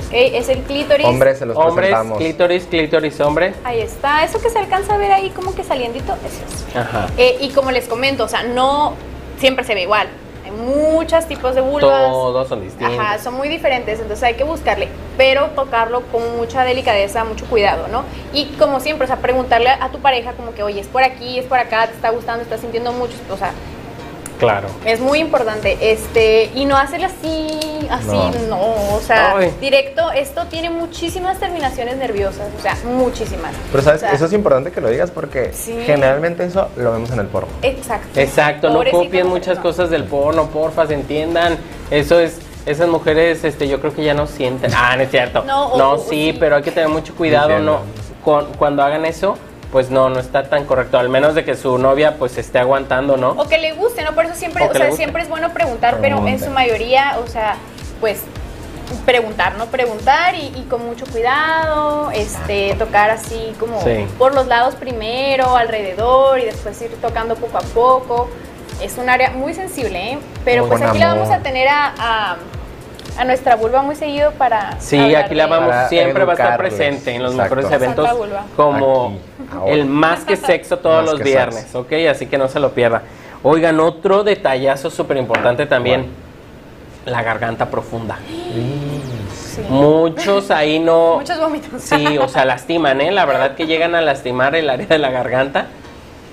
Ok, es el clítoris. Hombres se los Hombres, presentamos. clítoris, clítoris, hombre. Ahí está, eso que se alcanza a ver ahí como que saliendito, eso es. Ajá. Eh, y como les comento, o sea, no siempre se ve igual. Muchos tipos de vulvas. Todos son distintos. Ajá, son muy diferentes, entonces hay que buscarle, pero tocarlo con mucha delicadeza, mucho cuidado, ¿no? Y como siempre, o sea, preguntarle a tu pareja como que, oye, es por aquí, es por acá, te está gustando, estás sintiendo mucho, o sea, Claro. es muy importante, este, y no hacerle así, así, No. no, o sea, Ay. directo, esto tiene muchísimas terminaciones nerviosas, o sea, muchísimas. Pero sabes, O sea, eso es importante que lo digas porque Sí. generalmente eso lo vemos en el porno. Exacto. Exacto, no copien muchas no. cosas del porno, porfa, se entiendan. Eso es, esas mujeres, este, yo creo que ya no sienten. Ah, no es cierto. No, o- no o sí, sí. pero hay que tener mucho cuidado, no. Con- cuando hagan eso, pues no, no está tan correcto. Al menos de que su novia, pues, esté aguantando, ¿no? O que le guste, ¿no? Por eso siempre, O sea, siempre es bueno preguntar, pero en su mayoría, o sea, pues preguntar, ¿no? Preguntar y, y con mucho cuidado, este, tocar así como Sí. por los lados primero, alrededor y después ir tocando poco a poco. Es un área muy sensible, ¿eh? Pero Muy pues aquí la vamos a tener a, a, a nuestra vulva muy seguido para Sí, aquí la vamos, siempre va a estar presente en los Exacto. mejores eventos Santa vulva. como Aquí, ahora. el más que sexo todos Más los viernes, sexo. ¿ok? Así que no se lo pierda. Oigan, otro detallazo súper importante también, la garganta profunda. Sí. Muchos ahí no... Muchos vómitos. Sí, o sea, lastiman, ¿eh? La verdad que llegan a lastimar el área de la garganta,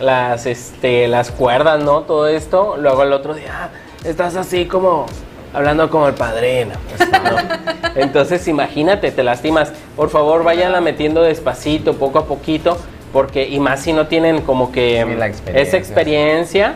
las, este, las cuerdas, ¿no? Todo esto. Luego el otro día, ah, estás así como hablando como el padrino. Pues, ¿no? Entonces, imagínate, te lastimas. Por favor, váyanla metiendo despacito, poco a poquito, porque, y más si no tienen como que Sí, la experiencia. esa experiencia,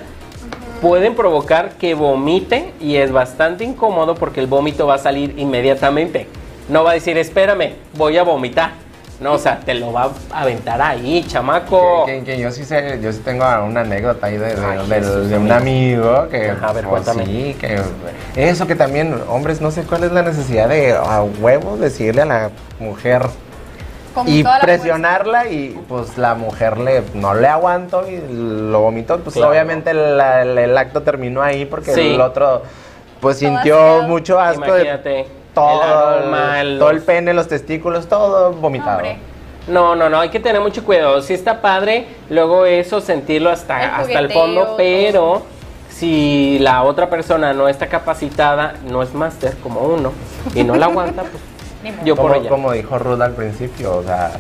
pueden provocar que vomite y es bastante incómodo porque el vómito va a salir inmediatamente. No va a decir, espérame, voy a vomitar. No, o sea, te lo va a aventar ahí, chamaco. Que, que- que yo sí sé, yo sí tengo una anécdota ahí de, de- Ay, del- Jesús, de un amigo que a ver, pues, cuéntame. sí, que eso que también hombres no sé cuál es la necesidad de a huevo decirle a la mujer Y presionarla y pues la mujer le no le aguantó y lo vomitó, pues Claro. obviamente la- el, el acto terminó ahí porque Sí. el otro pues Todo sintió mucho asco de todo el aroma, el- todo el pene, los testículos, todo vomitado. Hombre. No, no, no, hay que tener mucho cuidado. Sí está padre, luego eso, sentirlo El hasta, hasta el fondo, pero si la otra persona no está capacitada, no es máster como uno, y no la aguanta, pues Yo por como, ella. como dijo Ruth al principio, o sea,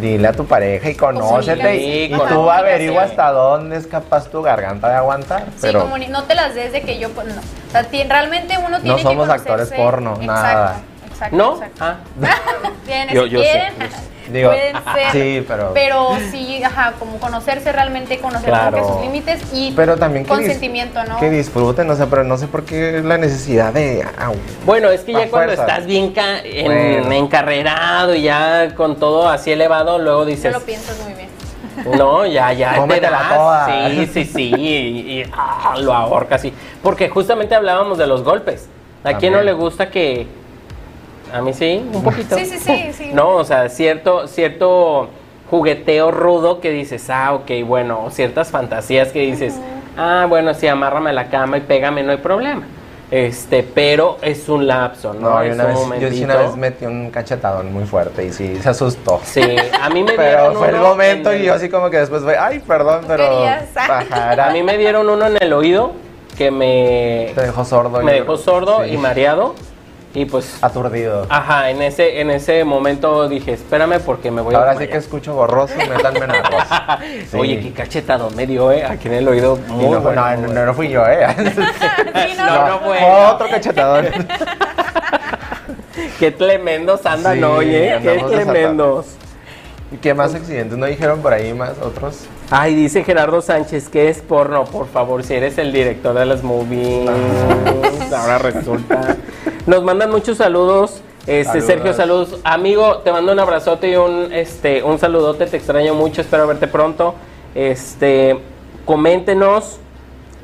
dile a tu pareja y conócete Sí, y, y con- tú averigua hasta dónde es capaz tu garganta de aguantar. Sí, pero como ni- no te las des de que yo, pues no. O sea, ti- realmente uno tiene que somos conocerse. actores porno, exacto, nada. Exacto, ¿No? exacto. Ah, Yo- si yo sí. Digo, pueden ser. sí, pero- Pero sí, ajá, como conocerse realmente, conocer Claro. como que sus límites y pero también consentimiento, ¿no? que disfruten, o sea, pero no sé por qué la necesidad de... au. Bueno, es que ya cuando fuerza. estás bien ca- en- Bueno. encarrerado y ya con todo así elevado, luego dices, lo piensas muy bien. no, ya, ya, te Cómetela das. toda. Sí, sí, sí, y, y, ah, lo ahorca así. Porque justamente hablábamos de los golpes. ¿A quién no le gusta que... A mí sí, un poquito. Sí, sí, sí, sí. No, o sea, cierto, cierto jugueteo rudo que dices, ah, ok, bueno, o ciertas fantasías que dices, ah, bueno, sí, amárrame a la cama y pégame, no hay problema. Este, pero es un lapso, ¿no? No, yo, una un vez, yo sí una vez metí un cachetadón muy fuerte y sí, se asustó. Sí, a mí me Pero dieron fue el uno momento en y el- yo así como que después fue, ay, perdón, pero... A mí me dieron uno en el oído que me, te dejó sordo. me dejó sordo sí, y mareado. Y pues, Aturdido. ajá, en ese, en ese momento dije, espérame porque me voy a Ahora sí que desmayar". escucho borroso, métanme en arroz. Sí. Oye, qué cachetado me dio, ¿eh? Aquí en el oído. Muy no, bueno, no, no, no fui yo, ¿eh? Sí, no, No, no fue. Otro cachetadón. Qué tremendos andan Sí, hoy, ¿eh? Qué tremendos. ¿Y qué más accidentes? ¿No dijeron por ahí más otros? Ay, dice Gerardo Sánchez que es porno, por favor, si eres el director de las movies. Ah. Ahora resulta. Nos mandan muchos saludos. Este, Saludos. Sergio, saludos. Amigo, te mando un abrazote y un, este, un saludote. Te extraño mucho. Espero verte pronto. Este, coméntenos,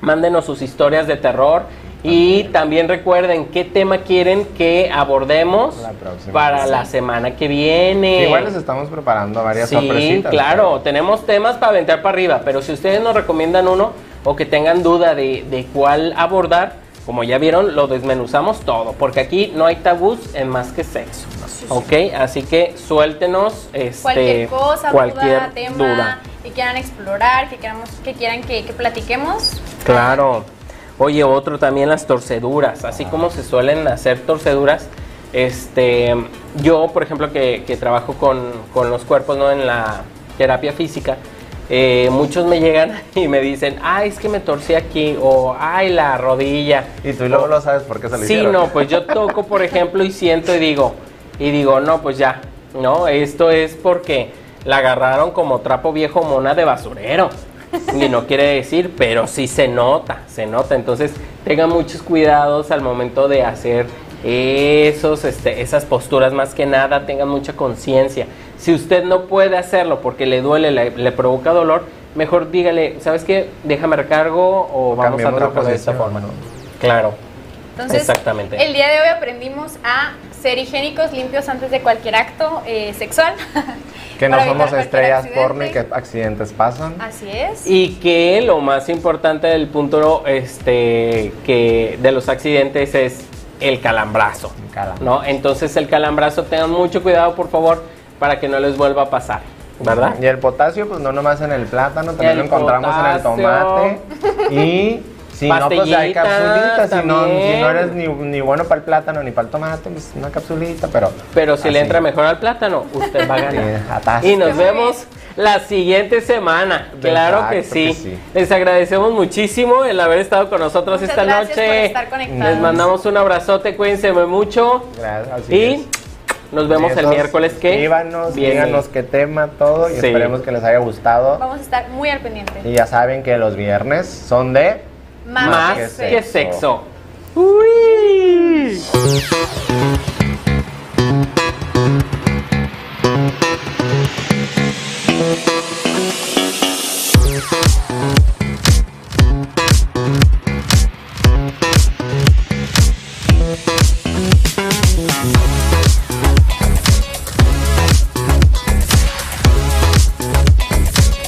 mándenos sus historias de terror. Y también recuerden qué tema quieren que abordemos La para Sí. la semana que viene. Igual les estamos preparando varias Sí, sorpresitas. claro, tenemos temas para aventar para arriba, pero si ustedes nos recomiendan uno o que tengan duda de, de cuál abordar, como ya vieron, lo desmenuzamos todo, porque aquí no hay tabús en más que sexo. Ok, así que suéltenos este, Cualquier cosa, cualquier duda, tema duda. que quieran explorar, que, queramos, que quieran que, que platiquemos. Claro. Oye, otro también las torceduras, así como se suelen hacer torceduras. Este, yo, por ejemplo, que, que trabajo con, con los cuerpos, ¿no? En la terapia física, eh, muchos me llegan y me dicen, ay, es que me torcí aquí, o ay, la rodilla. Y tú luego lo sabes por qué se lo Sí, hicieron. no, pues yo toco, por ejemplo, y siento y digo, y digo, no, pues ya, no, esto es porque la agarraron como trapo viejo mona de basurero. Y no quiere decir, pero sí se nota, se nota. Entonces, tengan muchos cuidados al momento de hacer esos, este, esas posturas, más que nada, tengan mucha conciencia. Si usted no puede hacerlo porque le duele, le, le provoca dolor, mejor dígale, ¿sabes qué? Déjame recargo o vamos a trabajar de esta forma. ¿no? Claro. Entonces, Exactamente. el día de hoy aprendimos a ser higiénicos, limpios antes de cualquier acto eh, sexual. Que no somos estrellas porno y que accidente. accidentes pasan. Así es. Y que lo más importante del punto este, que de los accidentes es el calambrazo. El calambrazo. ¿no? Entonces el calambrazo tengan mucho cuidado por favor para que no les vuelva a pasar, ¿verdad? Y el potasio, pues no nomás en el plátano, también El lo encontramos en el tomate. Y si no, pues hay capsulitas. Si no, si no eres ni, ni bueno para el plátano ni para el tomate, pues una capsulita, pero. Pero si le entra mejor al plátano, usted va a ganar. Sí. Y nos vemos la siguiente semana. Claro que sí. que sí. Les agradecemos muchísimo el haber estado con nosotros Muchas esta gracias noche. por estar conectados. Les mandamos un abrazote, cuídense mucho. Gracias, así Y es. Nos vemos el miércoles que Escríbanos, díganos qué tema, todo, y Sí. esperemos que les haya gustado. Vamos a estar muy al pendiente. Y ya saben que los viernes son de. Más, más que que sexo. sexo. Uy.